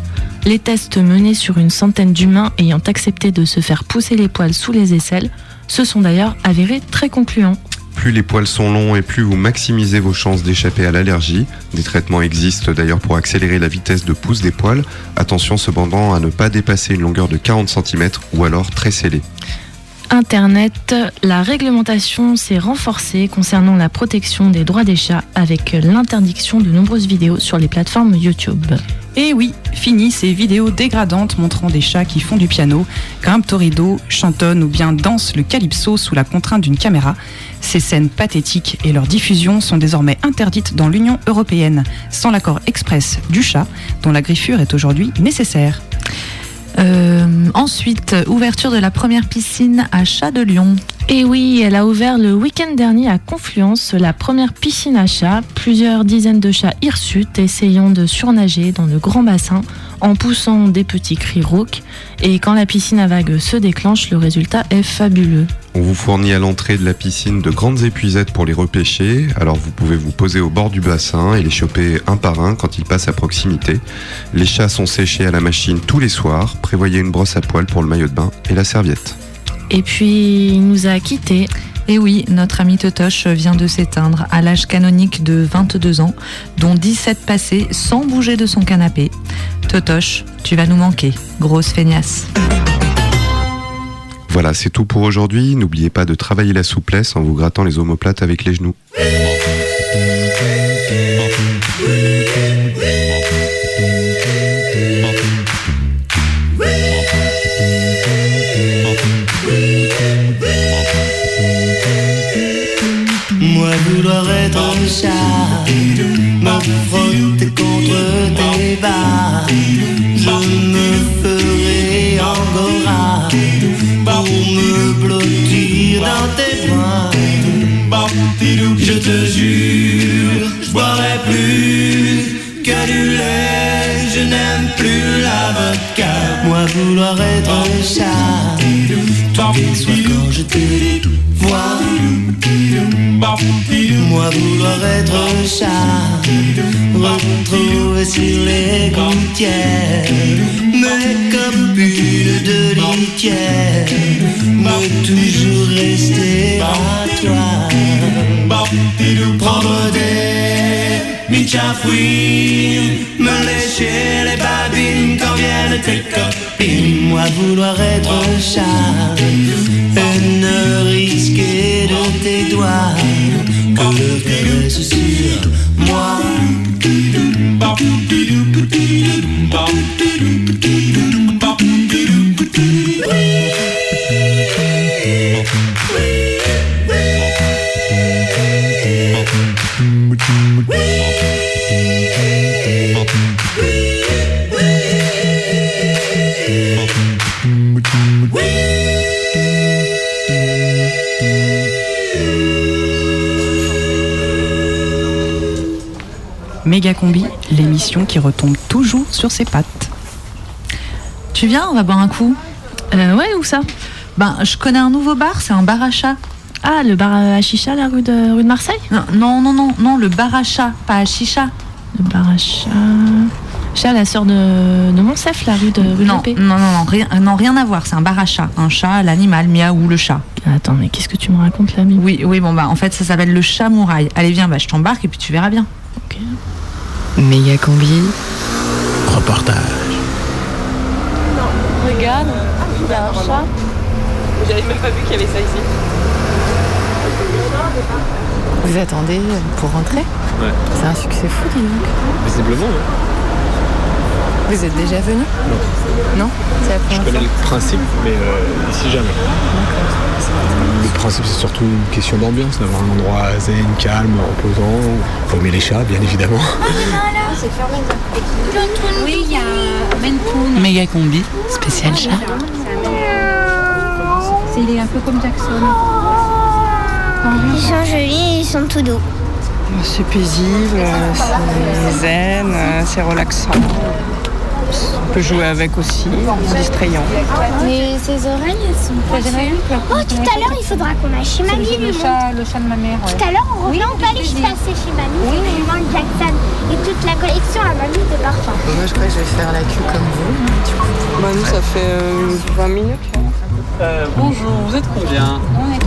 Speaker 6: Les tests menés sur une centaine d'humains ayant accepté de se faire pousser les poils sous les aisselles se sont d'ailleurs avérés très concluants.
Speaker 5: Plus les poils sont longs et plus vous maximisez vos chances d'échapper à l'allergie. Des traitements existent d'ailleurs pour accélérer la vitesse de pousse des poils. Attention cependant à ne pas dépasser une longueur de 40 cm ou alors très scellée.
Speaker 6: Internet, la réglementation s'est renforcée concernant la protection des droits des chats avec l'interdiction de nombreuses vidéos sur les plateformes YouTube.
Speaker 8: Et oui, fini ces vidéos dégradantes montrant des chats qui font du piano, grimpent au rideau, chantonnent ou bien dansent le calypso sous la contrainte d'une caméra. Ces scènes pathétiques et leur diffusion sont désormais interdites dans l'Union européenne, sans l'accord express du chat, dont la griffure est aujourd'hui nécessaire.
Speaker 10: Euh, ensuite, ouverture de la première piscine à Chat de Lyon.
Speaker 6: Et oui, elle a ouvert le week-end dernier à Confluence la première piscine à chats. Plusieurs dizaines de chats hirsutes essayant de surnager dans le grand bassin en poussant des petits cris rauques. Et quand la piscine à vagues se déclenche, le résultat est fabuleux.
Speaker 5: On vous fournit à l'entrée de la piscine de grandes épuisettes pour les repêcher, alors vous pouvez vous poser au bord du bassin et les choper un par un quand ils passent à proximité. Les chats sont séchés à la machine tous les soirs, prévoyez une brosse à poils pour le maillot de bain et la serviette.
Speaker 6: Et puis, il nous a quittés.
Speaker 10: Et oui, notre ami Totoche vient de s'éteindre à l'âge canonique de 22 ans, dont 17 passés sans bouger de son canapé. Totoche, tu vas nous manquer, grosse feignasse.
Speaker 5: Voilà, c'est tout pour aujourd'hui. N'oubliez pas de travailler la souplesse en vous grattant les omoplates avec les genoux.
Speaker 22: Moi être un chat, me blottir dans tes bras. Je te jure, je boirai plus que du lait, je n'aime plus la vodka. Moi vouloir être un chat, tous les quand je te vois. Moi vouloir être un chat, retrouver sur les gouttières, mais comme bulle de litière, toujours rester à toi. Prendre des michafouines, me lécher les babines quand viennent tes copines. Moi vouloir être un chat, et ne risquer de tes doigts que le caresse sur moi.
Speaker 8: Méga Combi, l'émission qui retombe toujours sur ses pattes.
Speaker 10: Tu viens, on va boire un coup
Speaker 6: Euh, ouais, où ça?
Speaker 10: Ben, je connais un nouveau bar, c'est un bar à chat.
Speaker 6: Ah, le bar à chicha, la rue de, rue de Marseille?
Speaker 10: Non, non, non, non, non, le bar à chat, pas à chicha.
Speaker 6: Le bar à chat. Chat, la sœur de, de Monsef, la rue de rue de
Speaker 10: Non,
Speaker 6: Paix.
Speaker 10: non, non, non, rien, non, rien à voir, c'est un bar à chat. Un chat, l'animal, miaou, le chat.
Speaker 6: Attends, mais qu'est-ce que tu me racontes là, Mimi
Speaker 10: Oui, oui, bon, bah, en fait, ça s'appelle le chat mouraille. Allez, viens, bah, je t'embarque et puis tu verras bien.
Speaker 23: Méga combi.
Speaker 22: Reportage.
Speaker 6: Regarde, il y a un chat.
Speaker 23: J'avais même pas vu qu'il y avait ça ici. Vous attendez pour rentrer
Speaker 18: Ouais.
Speaker 23: C'est un succès fou, dis donc.
Speaker 18: Visiblement, ouais.
Speaker 23: Vous êtes déjà venu Non Non C'est la
Speaker 18: Je
Speaker 23: première
Speaker 18: connais
Speaker 23: fois
Speaker 18: le principe, mais euh, ici jamais. Le principe, c'est surtout une question d'ambiance, d'avoir un endroit zen, calme, reposant. Faut aimer les chats, bien évidemment.
Speaker 24: C'est fermé. Oui, il y a.
Speaker 8: Méga Combi, spécial chat.
Speaker 24: C'est il est un peu comme Jackson.
Speaker 25: Ils sont jolis, ils sont tout doux.
Speaker 26: C'est paisible, c'est zen, c'est relaxant. On peut jouer avec aussi, c'est distrayant.
Speaker 24: Mais ses oreilles, elles sont pas Oh, tout à l'heure, il faudra qu'on aille chez mamie.
Speaker 26: le chat- le chat de ma mère, ouais.
Speaker 24: Tout à l'heure, on revient, on peut aller passer chez mamie. Oui, demande Jackson et toute la collection à mamie de parfums.
Speaker 23: Moi, je crois que je vais faire la queue comme vous.
Speaker 26: Bah, nous, ça fait euh, 20 minutes.
Speaker 18: bonjour, vous êtes combien?
Speaker 26: On est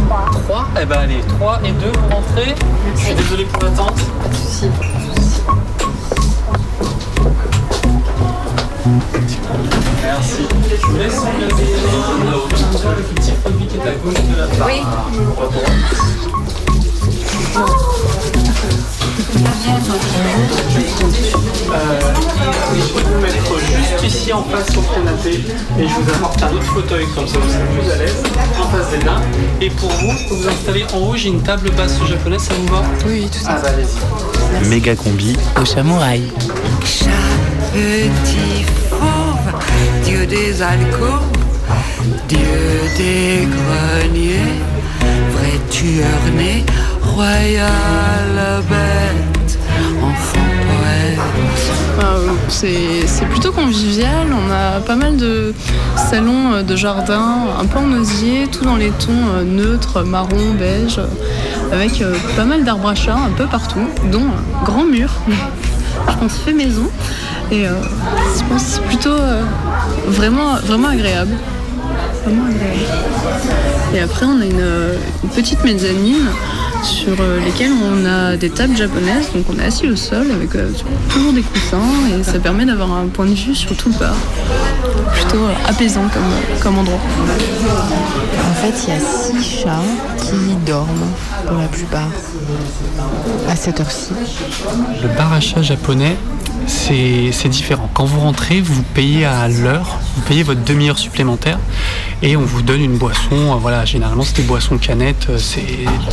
Speaker 27: 3 Eh ben allez, 3 et 2 pour rentrer. Je suis désolé pour l'attente. Pas de soucis. Merci. Je vous laisse le petit produit qui est à gauche de la barre.
Speaker 14: Oui.
Speaker 27: Euh, je vais vous mettre juste ici en face le canapé et je vous apporte un autre fauteuil comme ça vous serez plus à l'aise en face des nains. Et pour vous, vous vous installez en haut, j'ai une table basse japonaise, ça vous va
Speaker 23: Oui, tout
Speaker 27: à fait. Ah bah allez-y.
Speaker 9: Méga combi au samouraï.
Speaker 28: Petit fauve, Dieu des alcôves, Dieu des greniers, vrai tueur né,
Speaker 29: Euh, C'est plutôt convivial, on a pas mal de salons euh, de jardin, un peu en osier, tout dans les tons euh, neutres, marron, beige, avec euh, pas mal d'arbres à chat un peu partout, dont un grand mur, je pense fait maison, et je pense c'est plutôt vraiment, agréable. Vraiment agréable. Et après, on a une petite mezzanine sur euh, lesquelles on a des tables japonaises. Donc, on est assis au sol avec euh, toujours des coussins et ça permet d'avoir un point de vue sur tout le bar. Plutôt euh, apaisant comme, comme endroit.
Speaker 23: En fait, il y a six chats qui dorment pour la plupart à cette heure-ci.
Speaker 27: Le bar à chat japonais, c'est différent. Quand vous rentrez, vous payez à l'heure, vous payez votre demi-heure supplémentaire et on vous donne une boisson. Euh, Voilà, généralement c'est des boissons canettes. euh,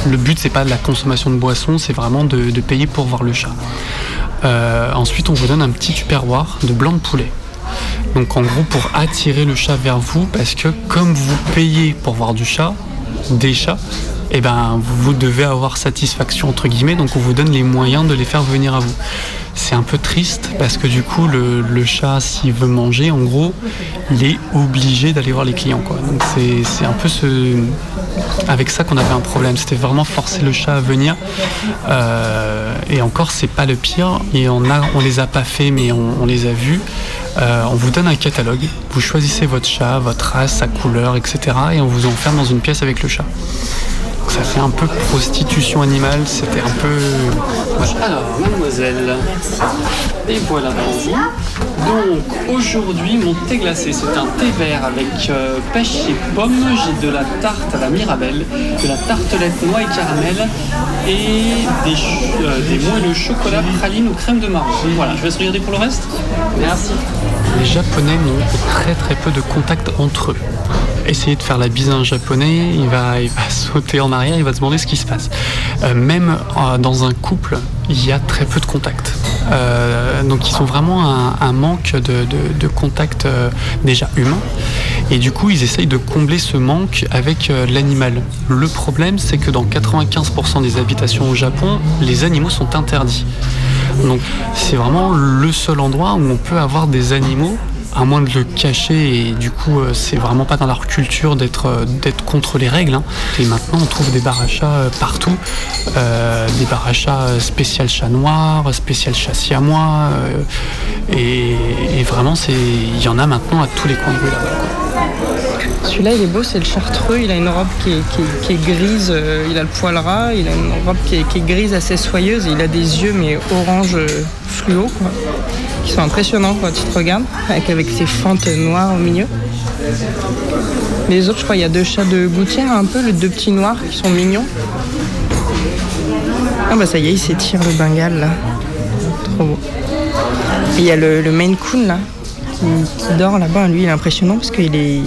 Speaker 27: le but, c'est pas de la consommation de boissons, c'est vraiment de, payer pour voir le chat. Euh, ensuite, on vous donne un petit tupperware de blanc de poulet. Donc en gros pour attirer le chat vers vous, parce que comme vous payez pour voir du chat, des chats, eh ben vous devez avoir satisfaction entre guillemets, donc on vous donne les moyens de les faire venir à vous. C'est un peu triste parce que du coup le, chat s'il veut manger, en gros, il est obligé d'aller voir les clients quoi. Donc c'est un peu avec ça qu'on avait un problème. C'était vraiment forcer le chat à venir. Euh, et encore, c'est pas le pire. Et on a, les a pas fait, mais on, on les a vus. Euh, on vous donne un catalogue. Vous choisissez votre chat, votre race, sa couleur, etc. Et on vous enferme dans une pièce avec le chat. Donc ça fait un peu prostitution animale. C'était un peu. Alors, mademoiselle. Et voilà. Donc aujourd'hui, mon thé glacé, c'est un thé vert avec euh, pêche et pomme. J'ai de la tarte à la mirabelle, de la tartelette noix et caramel et des, euh, des moelleux chocolat, praline ou crème de marron. Voilà, je vais se regarder pour le reste. Merci. Les Japonais n'ont très très peu de contact entre eux. Essayez de faire la bise à un japonais, il va, il va sauter en arrière, il va se demander ce qui se passe. Euh, même euh, dans un couple, il y a très peu de contact. Euh, donc ils ont vraiment un, manque de, de- de contact déjà humain. Et du coup, ils essayent de combler ce manque avec l'animal. Le problème, c'est que dans 95% des habitations au Japon, les animaux sont interdits. Donc c'est vraiment le seul endroit où on peut avoir des animaux à moins de le cacher et du coup euh, c'est vraiment pas dans leur culture d'être euh, d'être contre les règles. hein. Et maintenant on trouve des chats euh, partout, des euh, spécial chat noir, spécial chat siamois et, vraiment il y en a maintenant à tous les coins de rue là-bas.
Speaker 26: Celui-là, il est beau, c'est le chartreux. Il a une robe qui est, grise, euh, il a le poil ras, il a une robe qui est, grise assez soyeuse il a des yeux, mais orange euh, fluo, qui sont impressionnants quand tu te regardes, avec, ses fentes noires au milieu. Les autres, je crois, il y a deux chats de gouttière, un peu, les deux petits noirs qui sont mignons. Ah bah ça y est, il s'étire le Bengale là. Trop beau. Il y a le, le Maine Coon là, qui, dort là-bas. Lui, il est impressionnant parce qu'il est,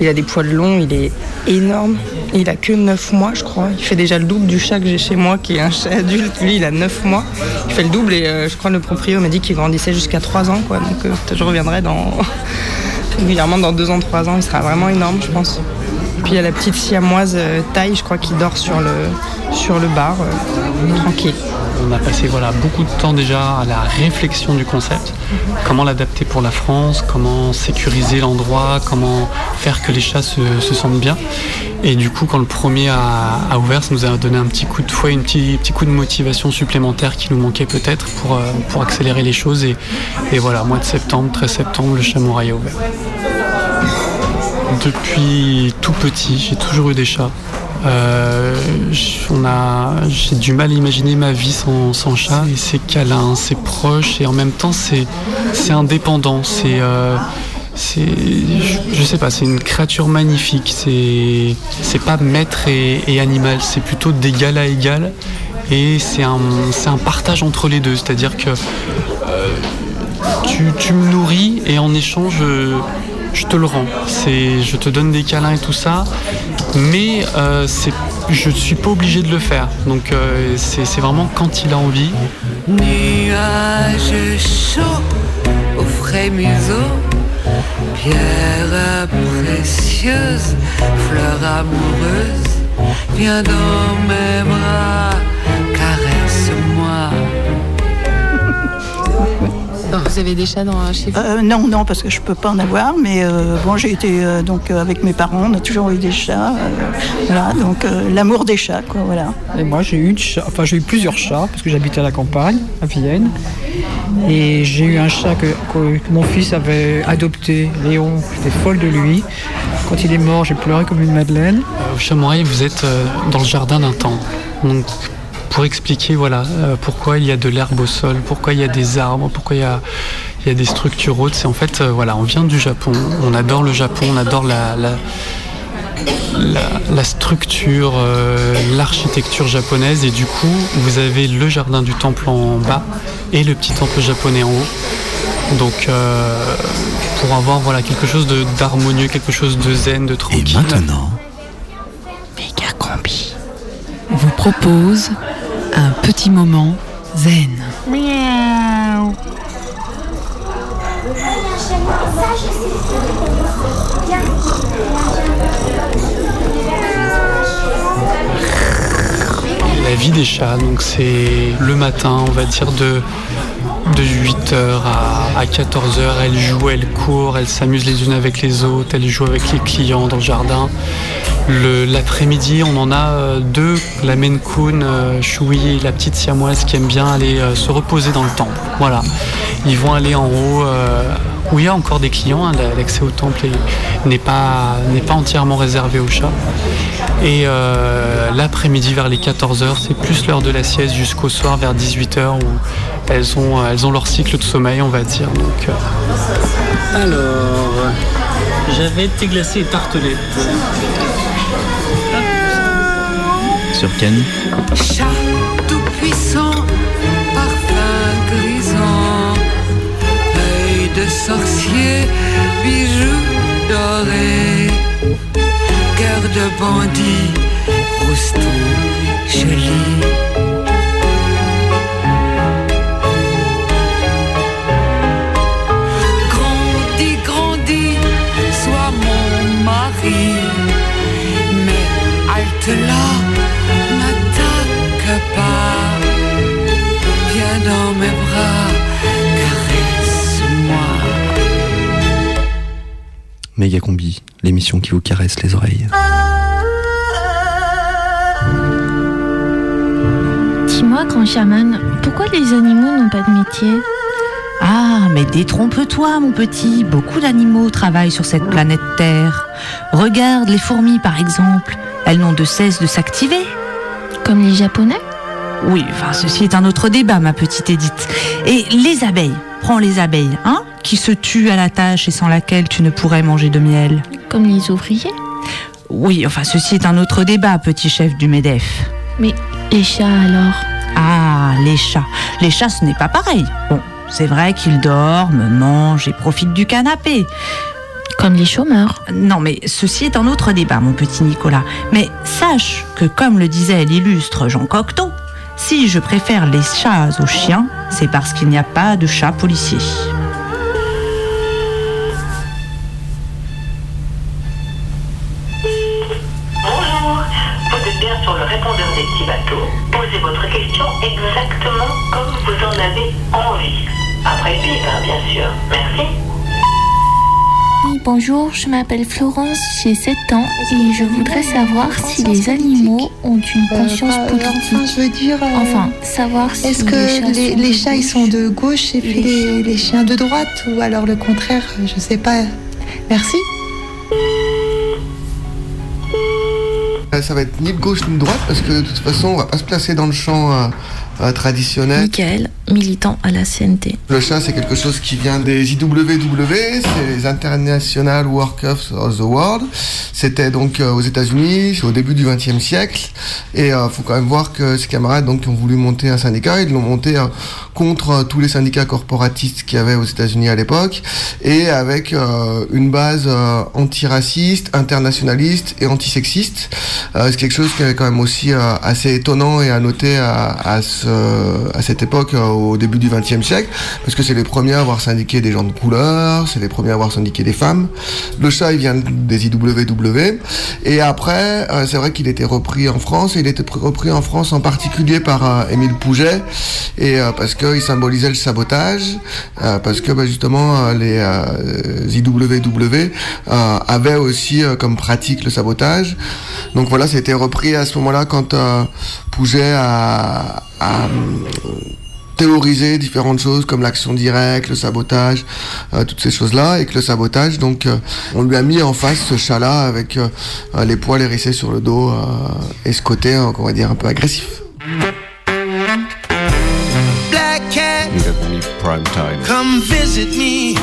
Speaker 26: il a des poils longs, il est énorme. Il a que 9 mois, je crois. Il fait déjà le double du chat que j'ai chez moi, qui est un chat adulte. Lui, il a 9 mois. Il fait le double et euh, je crois le proprio m'a dit qu'il grandissait jusqu'à 3 ans, quoi. Donc euh, je reviendrai dans régulièrement dans 2 ans, 3 ans. Il sera vraiment énorme, je pense. Puis il y a la petite siamoise euh, taille, je crois, qui dort sur le, sur le bar, euh, tranquille.
Speaker 27: On a passé beaucoup de temps déjà à la réflexion du concept, comment l'adapter pour la France, comment sécuriser l'endroit, comment faire que les chats se, se sentent bien. Et du coup, quand le premier a, ouvert, ça nous a donné un petit coup de fouet, un petit, coup de motivation supplémentaire qui nous manquait peut-être pour, euh, accélérer les choses. Et, voilà, mois de septembre, 13 septembre, le Chamouraï a ouvert. Depuis tout petit, j'ai toujours eu des chats. Euh, j'ai du mal à imaginer ma vie sans, chat. Et c'est câlin, c'est proche et en même temps c'est, indépendant. C'est, euh, c'est, je, sais pas, c'est une créature magnifique. C'est, pas maître et, et animal, c'est plutôt d'égal à égal. Et c'est un, c'est un partage entre les deux. C'est-à-dire que euh, tu, tu me nourris et en échange, euh, je te le rends. Je te donne des câlins et tout ça, mais euh, je suis pas obligé de le faire. Donc euh, c'est, c'est vraiment quand il a envie.
Speaker 28: Nuages chauds au frais museau, pierre précieuse, fleur amoureuse, viens dans mes bras,
Speaker 23: Vous avez des chats dans, chez vous
Speaker 30: Euh, non, non, parce que je peux pas en avoir, mais euh, bon, j'ai été euh, donc euh, avec mes parents, on a toujours eu des chats, euh, voilà, donc euh, l'amour des chats, quoi, voilà.
Speaker 31: Et moi, j'ai eu, une chat- enfin, j'ai eu plusieurs chats parce que j'habitais à la campagne, à Vienne. Et j'ai eu un chat que, que- que mon fils avait adopté, Léon. J'étais folle de lui. Quand il est mort, j'ai pleuré comme une madeleine.
Speaker 27: Euh, Au Chamois, vous êtes euh, dans le jardin d'un temps. Donc, pour expliquer voilà, euh, pourquoi il y a de l'herbe au sol, pourquoi il y a des arbres, pourquoi il y a, il y a des structures hautes, c'est en fait, euh, voilà, on vient du Japon, on adore le Japon, on adore la, la, la- la structure, euh, l'architecture japonaise, et du coup, vous avez le jardin du temple en bas et le petit temple japonais en haut. Donc, euh, pour avoir voilà, quelque chose de- d'harmonieux, quelque chose de zen, de tranquille.
Speaker 9: maintenant
Speaker 32: vous propose un petit moment zen.
Speaker 12: Miaou.
Speaker 27: La vie des chats, donc c'est le matin, on va dire de, de 8h à, 14h, elles jouent, elles courent, elles s'amusent les unes avec les autres, elles jouent avec les clients dans le jardin. L'après-midi, on en a euh, deux, la Maine Coon, euh, Choui et la petite siamoise qui aiment bien aller euh, se reposer dans le temple. Voilà, ils vont aller en haut euh, où il y a encore des clients, hein, l'accès au temple est- n'est pas, n'est pas entièrement réservé aux chats. Et euh, l'après-midi vers les 14h, c'est plus l'heure de la sieste jusqu'au soir vers 18h où elles ont, euh, elles ont leur cycle de sommeil, on va dire. Donc, euh. Alors, j'avais thé glacé et tartelette.
Speaker 9: Sur Ken
Speaker 28: Chat tout puissant, sorcier, bijoux dorés, cœur de bandit, rouston joli. Grandis, grandis, sois mon mari, mais halte là,
Speaker 9: Méga Combi, l'émission qui vous caresse les oreilles.
Speaker 6: Dis-moi, grand chaman, pourquoi les animaux n'ont pas de métier?
Speaker 10: Ah, mais détrompe-toi, mon petit. Beaucoup d'animaux travaillent sur cette planète Terre. Regarde les fourmis, par exemple. Elles n'ont de cesse de s'activer.
Speaker 6: Comme les Japonais?
Speaker 10: Oui, enfin, ceci est un autre débat, ma petite Édith. Et les abeilles? Prends les abeilles, hein Qui se tuent à la tâche et sans laquelle tu ne pourrais manger de miel.
Speaker 6: Comme les ouvriers
Speaker 10: Oui, enfin, ceci est un autre débat, petit chef du MEDEF.
Speaker 6: Mais les chats alors?
Speaker 10: Ah, les chats. Les chats, ce n'est pas pareil. Bon, c'est vrai qu'ils dorment, mangent et profitent du canapé.
Speaker 6: Comme les chômeurs.
Speaker 10: Non, mais ceci est un autre débat, mon petit Nicolas. Mais sache que, comme le disait l'illustre Jean Cocteau, si je préfère les chats aux chiens, c'est parce qu'il n'y a pas de chat policier.
Speaker 33: Bonjour, vous êtes bien sur le répondeur des petits bateaux. Posez votre question exactement comme vous en avez envie. Après le bip, hein, bien sûr. Merci.
Speaker 34: Bonjour, je m'appelle Florence, j'ai 7 ans et je voudrais savoir si les animaux ont une conscience
Speaker 23: Euh,
Speaker 34: politique.
Speaker 23: enfin, je veux dire. euh,
Speaker 34: Enfin, savoir si
Speaker 23: Est-ce
Speaker 34: les
Speaker 23: que
Speaker 34: chats
Speaker 23: les,
Speaker 34: sont
Speaker 23: les
Speaker 34: de
Speaker 23: chats ils
Speaker 34: gauche
Speaker 23: sont de gauche et puis les, les chiens de droite ou alors le contraire Je sais pas. Merci.
Speaker 35: Ça va être ni de gauche ni de droite parce que de toute façon, on va pas se placer dans le champ euh, euh, traditionnel.
Speaker 6: Michael, militant à la CNT.
Speaker 35: Le chat, c'est quelque chose qui vient des IWW, c'est les International Workers of the World. C'était donc euh, aux États-Unis, au début du XXe siècle. Et il faut quand même voir que ces camarades donc, qui ont voulu monter un syndicat, ils l'ont monté euh, contre euh, tous les syndicats corporatistes qu'il y avait aux États-Unis à l'époque, et avec euh, une base euh, antiraciste, internationaliste et antisexiste. Euh, c'est quelque chose qui est quand même aussi euh, assez étonnant et à noter à, à, ce, à cette époque, euh, au début du XXe siècle, parce que c'est les premiers à avoir syndiqué des gens de couleur, c'est les premiers à avoir syndiqué des femmes. Le chat, il vient des IWW. Et après, euh, c'est vrai qu'il était repris en France, et il était pr- repris en France en particulier par euh, Émile Pouget, et euh, parce qu'il symbolisait le sabotage, euh, parce que bah, justement euh, les euh, IWW euh, avaient aussi euh, comme pratique le sabotage. Donc voilà, c'était repris à ce moment-là quand euh, Pouget a, théorisé différentes choses comme l'action directe, le sabotage, euh, toutes ces choses-là, et que le sabotage, donc, euh, on lui a mis en face ce chat-là avec euh, euh, les poils hérissés sur le dos euh, et ce côté, euh, on va dire, un peu agressif.
Speaker 36: Black cat,
Speaker 37: Prime time.
Speaker 36: come visit me.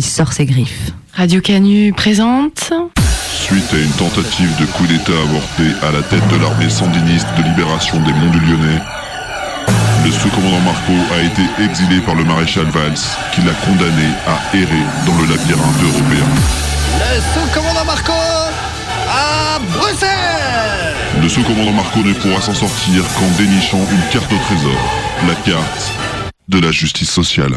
Speaker 10: Qui sort ses griffes.
Speaker 6: Radio Canu présente.
Speaker 38: Suite à une tentative de coup d'État avorté à la tête de l'armée sandiniste de libération des Monts du Lyonnais, le sous-commandant Marco a été exilé par le maréchal Valls, qui l'a condamné à errer dans le labyrinthe européen.
Speaker 36: Le sous-commandant Marco à Bruxelles
Speaker 38: Le sous-commandant Marco ne pourra s'en sortir qu'en dénichant une carte au trésor, la carte de la justice sociale.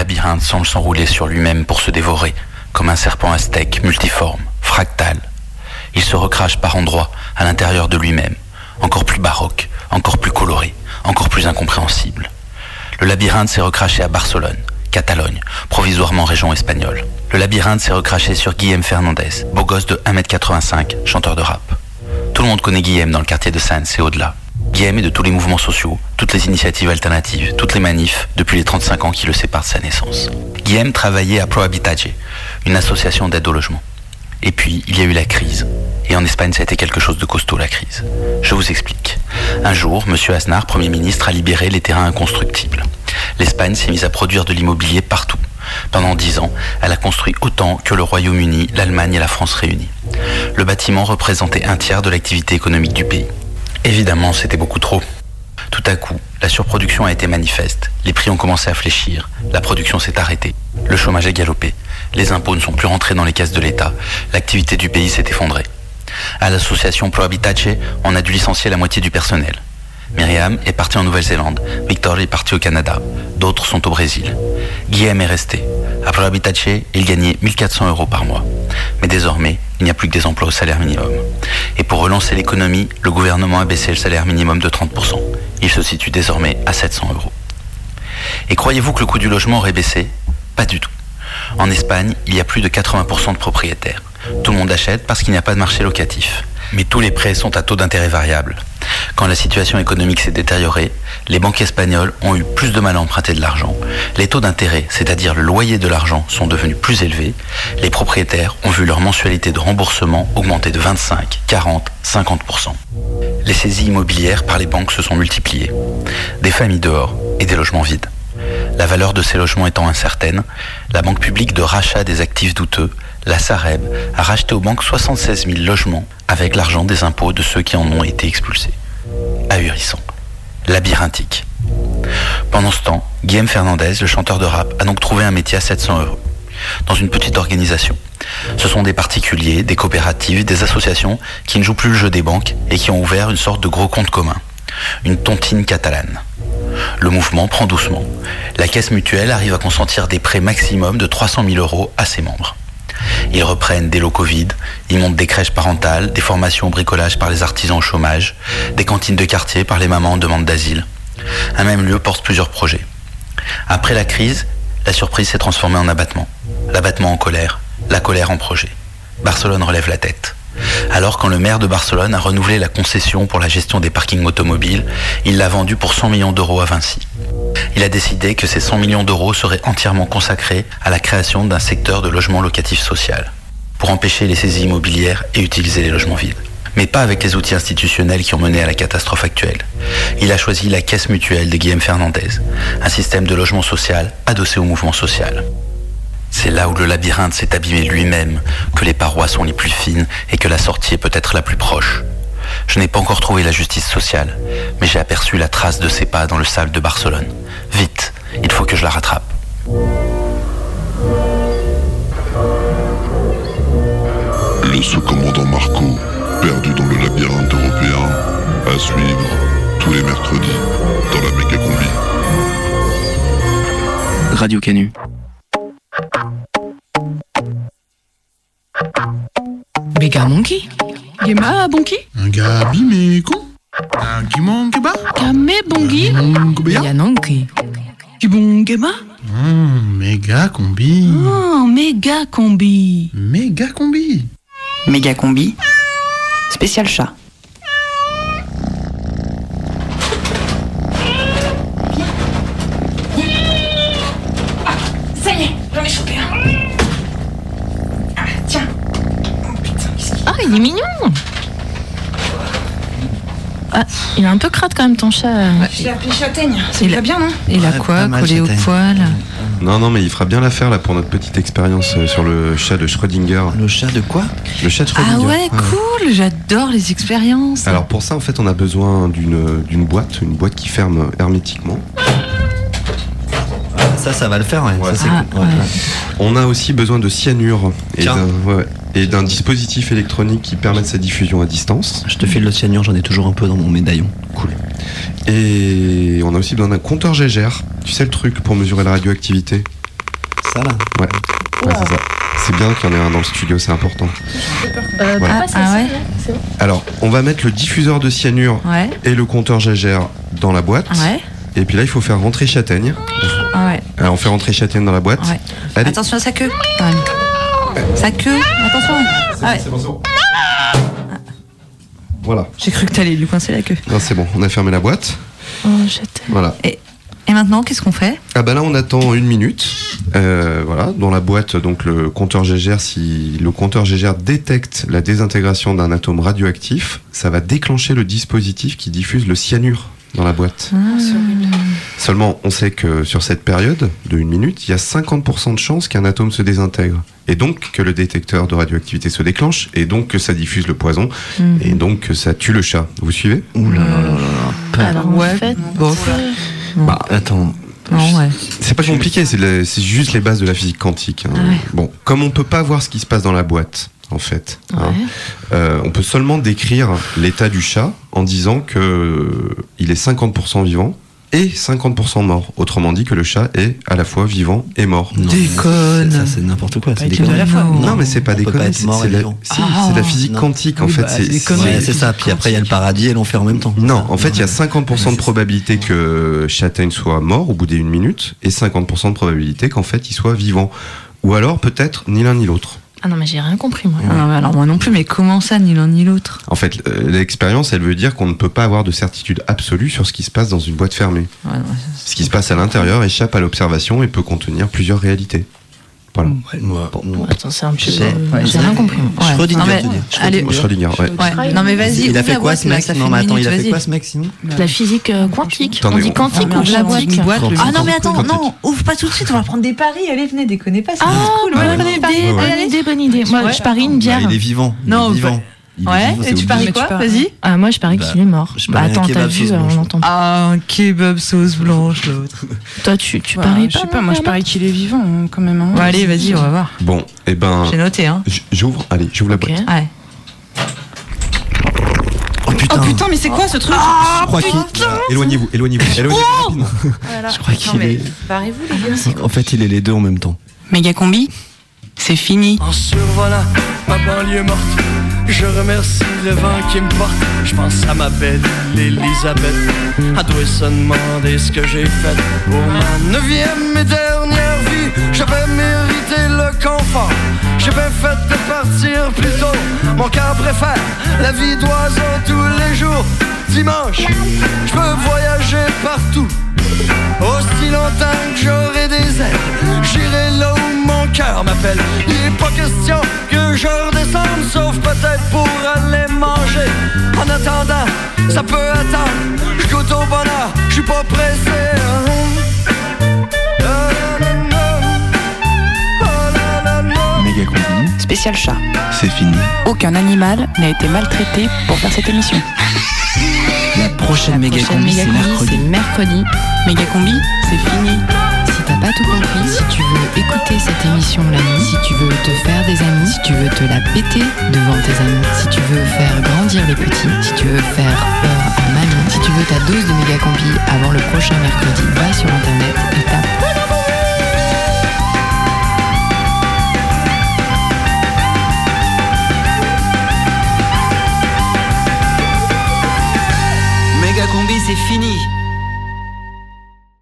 Speaker 39: Labyrinthe semble s'enrouler sur lui-même pour se dévorer, comme un serpent aztèque multiforme, fractal. Il se recrache par endroits à l'intérieur de lui-même, encore plus baroque, encore plus coloré, encore plus incompréhensible. Le labyrinthe s'est recraché à Barcelone, Catalogne, provisoirement région espagnole. Le labyrinthe s'est recraché sur Guillaume Fernandez, beau gosse de 1m85, chanteur de rap. Tout le monde connaît Guillaume dans le quartier de Sens et au-delà. Guillaume est de tous les mouvements sociaux, toutes les initiatives alternatives, toutes les manifs, depuis les 35 ans qui le séparent de sa naissance. Guillaume travaillait à Prohabitage, une association d'aide au logement. Et puis, il y a eu la crise. Et en Espagne, ça a été quelque chose de costaud, la crise. Je vous explique. Un jour, M. Aznar, Premier ministre, a libéré les terrains inconstructibles. L'Espagne s'est mise à produire de l'immobilier partout. Pendant dix ans, elle a construit autant que le Royaume-Uni, l'Allemagne et la France réunies. Le bâtiment représentait un tiers de l'activité économique du pays. Évidemment, c'était beaucoup trop. Tout à coup, la surproduction a été manifeste. Les prix ont commencé à fléchir. La production s'est arrêtée. Le chômage a galopé. Les impôts ne sont plus rentrés dans les caisses de l'État. L'activité du pays s'est effondrée. À l'association Pro Habitace, on a dû licencier la moitié du personnel. Myriam est partie en Nouvelle-Zélande. Victor est parti au Canada. D'autres sont au Brésil. Guillaume est resté. À Pro Habitace, il gagnait 1400 euros par mois. Mais désormais, il n'y a plus que des emplois au salaire minimum. Et pour relancer l'économie, le gouvernement a baissé le salaire minimum de 30%. Il se situe désormais à 700 euros. Et croyez-vous que le coût du logement aurait baissé? Pas du tout. En Espagne, il y a plus de 80% de propriétaires. Tout le monde achète parce qu'il n'y a pas de marché locatif. Mais tous les prêts sont à taux d'intérêt variable. Quand la situation économique s'est détériorée, les banques espagnoles ont eu plus de mal à emprunter de l'argent. Les taux d'intérêt, c'est-à-dire le loyer de l'argent, sont devenus plus élevés. Les propriétaires ont vu leur mensualité de remboursement augmenter de 25, 40, 50%. Les saisies immobilières par les banques se sont multipliées. Des familles dehors et des logements vides. La valeur de ces logements étant incertaine, la banque publique de rachat des actifs douteux, la Sareb, a racheté aux banques 76 000 logements avec l'argent des impôts de ceux qui en ont été expulsés. Ahurissant. Labyrinthique. Pendant ce temps, Guillaume Fernandez, le chanteur de rap, a donc trouvé un métier à 700 euros, dans une petite organisation. Ce sont des particuliers, des coopératives, des associations qui ne jouent plus le jeu des banques et qui ont ouvert une sorte de gros compte commun, une tontine catalane. Le mouvement prend doucement. La caisse mutuelle arrive à consentir des prêts maximum de 300 000 euros à ses membres. Ils reprennent des locaux vides, ils montent des crèches parentales, des formations au bricolage par les artisans au chômage, des cantines de quartier par les mamans en demande d'asile. Un même lieu porte plusieurs projets. Après la crise, la surprise s'est transformée en abattement. L'abattement en colère, la colère en projet. Barcelone relève la tête. Alors quand le maire de Barcelone a renouvelé la concession pour la gestion des parkings automobiles, il l'a vendu pour 100 millions d'euros à Vinci. Il a décidé que ces 100 millions d'euros seraient entièrement consacrés à la création d'un secteur de logement locatif social, pour empêcher les saisies immobilières et utiliser les logements vides. Mais pas avec les outils institutionnels qui ont mené à la catastrophe actuelle. Il a choisi la caisse mutuelle de Guillaume Fernandez, un système de logement social adossé au mouvement social. C'est là où le labyrinthe s'est abîmé lui-même, que les parois sont les plus fines et que la sortie est peut-être la plus proche. Je n'ai pas encore trouvé la justice sociale, mais j'ai aperçu la trace de ses pas dans le sable de Barcelone. Vite, il faut que je la rattrape.
Speaker 38: Le sous-commandant Marco, perdu dans le labyrinthe européen, à suivre tous les mercredis dans la méga combi.
Speaker 40: Radio Canu.
Speaker 32: Méga Monkey Gema Bonki
Speaker 41: Gabi mais con. Gimon Keba
Speaker 32: Kame Bongi Yanonki Kibon Gema
Speaker 41: Méga combi.
Speaker 32: Oh, méga combi.
Speaker 41: Méga combi.
Speaker 26: Méga combi. Spécial chat.
Speaker 6: Il est mignon Ah, il est un peu crade quand même ton chat.
Speaker 12: Je l'ai appelé châtaigne. C'est
Speaker 6: Il a-
Speaker 12: bien, non
Speaker 6: Il a
Speaker 5: Ouais,
Speaker 6: quoi collé au poil
Speaker 5: Non, non, mais il fera bien l'affaire là pour notre petite expérience euh, sur le chat de Schrödinger.
Speaker 9: Le chat de quoi
Speaker 5: Le chat de
Speaker 6: Ah
Speaker 5: Schrödinger.
Speaker 6: ouais, cool, j'adore les expériences.
Speaker 5: Alors pour ça, en fait, on a besoin d'une d'une boîte, une boîte qui ferme hermétiquement.
Speaker 9: Ça, ça va le faire, ouais. Ça, c'est
Speaker 6: Ah,
Speaker 9: cool. Ouais.
Speaker 6: ouais.
Speaker 5: On a aussi besoin de cyanure et d'un dispositif électronique qui permette sa diffusion à distance.
Speaker 9: Je te file le cyanure, j'en ai toujours un peu dans mon médaillon.
Speaker 5: Cool. Et on a aussi besoin d'un compteur Gégère. Tu sais le truc pour mesurer la radioactivité?
Speaker 9: Ça là
Speaker 5: Ouais. Ouais, c'est ça. C'est bien qu'il y en ait un dans le studio, c'est important.
Speaker 6: Euh,
Speaker 5: Voilà.
Speaker 6: ah, ah ouais
Speaker 5: Alors, on va mettre le diffuseur de cyanure
Speaker 6: Ouais.
Speaker 5: et le compteur Gégère dans la boîte.
Speaker 6: Ouais.
Speaker 5: Et puis là, il faut faire rentrer châtaigne.
Speaker 6: Ah ouais.
Speaker 5: Alors, on fait rentrer châtaigne dans la boîte.
Speaker 6: Ouais. Attention à sa queue. Sa queue, attention. Ah ouais.
Speaker 5: Voilà.
Speaker 6: J'ai cru que t'allais lui coincer la queue.
Speaker 5: Non, c'est bon, on a fermé la boîte.
Speaker 6: Oh.
Speaker 5: Voilà.
Speaker 6: Et, et maintenant, qu'est-ce qu'on fait?
Speaker 5: Ah bah là on attend une minute. Euh, voilà, dans la boîte donc le compteur Gégère, si le compteur Gégère détecte la désintégration d'un atome radioactif, ça va déclencher le dispositif qui diffuse le cyanure dans la boîte. Seulement, on sait que sur cette période de une minute, il y a 50% de chances qu'un atome se désintègre. et donc que le détecteur de radioactivité se déclenche, et donc que ça diffuse le poison,
Speaker 6: Mhm.
Speaker 5: et donc que ça tue le chat. Vous suivez?
Speaker 6: Alors en fait,
Speaker 5: Bah, attends.
Speaker 10: Ouais.
Speaker 5: C'est pas compliqué, c'est juste les bases de la physique quantique. hein.
Speaker 10: Ouais.
Speaker 5: Bon, comme on peut pas voir ce qui se passe dans la boîte, en fait, hein, euh, on peut seulement décrire l'état du chat en disant que euh, il est 50% vivant et 50% mort. Autrement dit que le chat est à la fois vivant et mort.
Speaker 9: Déconne Ça, c'est n'importe quoi. C'est déconne.
Speaker 5: à la fois. Non, mais c'est pas
Speaker 9: être
Speaker 5: c'est- la- si, c'est la physique
Speaker 9: non.
Speaker 5: quantique, en
Speaker 9: Oui,
Speaker 5: fait,
Speaker 9: bah,
Speaker 5: c'est-
Speaker 9: déconne.
Speaker 5: c'est-
Speaker 9: Ouais, c'est ça. Puis après, il y a le paradis et l'enfer en même temps.
Speaker 5: Non, en fait, il y a 50% de probabilité que Châtaigne soit mort au bout d'une minute et 50% de probabilité qu'en fait il soit vivant. Ou alors peut-être ni l'un ni l'autre.
Speaker 6: Ah non, mais j'ai rien compris, moi.
Speaker 10: Ah non, mais alors moi non plus, mais comment ça, ni l'un ni l'autre?
Speaker 5: En fait, euh, l'expérience, elle veut dire qu'on ne peut pas avoir de certitude absolue sur ce qui se passe dans une boîte fermée.
Speaker 10: Ouais, non,
Speaker 5: Ce qui se passe à l'intérieur échappe à l'observation et peut contenir plusieurs réalités. Voilà.
Speaker 6: Attends, c'est un peu.
Speaker 9: J'ai-
Speaker 6: J'ai rien compris. moi.
Speaker 10: Ouais.
Speaker 9: Schrödinger,
Speaker 10: Non, mais- allez.
Speaker 5: Schrödinger, ouais.
Speaker 10: Ouais. Non mais vas-y,
Speaker 9: Il a fait quoi ce mec Non, mais attends, il a fait quoi ce mec sinon
Speaker 6: La physique euh, quantique. On dit quantique
Speaker 10: Ah,
Speaker 6: ou
Speaker 10: non,
Speaker 6: quantique Ah non, mais attends, non.
Speaker 10: Ouvre pas tout de suite, on va prendre des paris. Allez, venez, déconnez pas.
Speaker 6: Ah,
Speaker 10: cool.
Speaker 6: bonne idée,
Speaker 10: Allez,
Speaker 6: bonne idée, bonne idée. Moi, je parie une bière.
Speaker 9: Il est vivant. Il
Speaker 10: Non,
Speaker 9: est vivant.
Speaker 10: Bah-
Speaker 9: Il
Speaker 10: Ouais,
Speaker 9: vivant,
Speaker 10: et tu paries quoi Vas-y.
Speaker 6: Ah, moi, je parie
Speaker 9: Bah,
Speaker 6: qu'il est mort.
Speaker 9: je
Speaker 6: Bah,
Speaker 9: un
Speaker 6: attends, t'as vu, on entend.
Speaker 10: Ah, un kebab sauce blanche, l'autre.
Speaker 6: Toi, tu, tu
Speaker 26: Bah,
Speaker 6: paries
Speaker 26: Je sais pas, moi je parie qu'il est vivant hein, quand même. hein.
Speaker 10: Bon, allez, vas-y, on va voir.
Speaker 5: Bon, et ben.
Speaker 10: J'ai noté, hein.
Speaker 5: J'ouvre, allez, j'ouvre la boîte.
Speaker 10: Ouais.
Speaker 9: Oh putain.
Speaker 26: Oh putain, mais c'est quoi ce truc
Speaker 9: Je crois qu'il.
Speaker 5: Éloignez-vous, éloignez-vous, éloignez-vous rapidement.
Speaker 9: Je crois qu'il est.
Speaker 10: Barrez-vous, les gars.
Speaker 9: En fait, il est les deux en même temps.
Speaker 26: Méga combi C'est fini.
Speaker 11: En survolant ma banlieue morte, je remercie le vent qui me porte. Je pense à ma belle Elisabeth. Elle doit se demander ce que j'ai fait pour ma neuvième et dernière vie. J'avais mérité le confort. J'ai bien fait de partir plus tôt. Mon cœur préfère la vie d'oiseau tous les jours. Dimanche, je peux voyager partout. Aussi longtemps que j'aurai des ailes, j'irai là où mon cœur m'appelle. Il n'est pas question que je redescende, sauf peut-être pour aller manger. En attendant, ça peut attendre. Je goûte au bonheur, je suis pas pressé.
Speaker 26: Spécial chat.
Speaker 41: c'est fini.
Speaker 26: Aucun animal n'a été maltraité pour faire cette émission.
Speaker 9: La prochaine méga
Speaker 23: Prochaine
Speaker 9: combi,
Speaker 23: méga
Speaker 9: c'est
Speaker 23: combi,
Speaker 9: mercredi.
Speaker 23: c'est mercredi.
Speaker 26: Méga combi, c'est fini.
Speaker 23: T'as pas tout compris, si tu veux écouter cette émission la nuit, si tu veux te faire des amis, si tu veux te la péter devant tes amis, si tu veux faire grandir les petits, si tu veux faire peur à mamie, si tu veux ta dose de méga combi avant le prochain mercredi, va sur internet et tape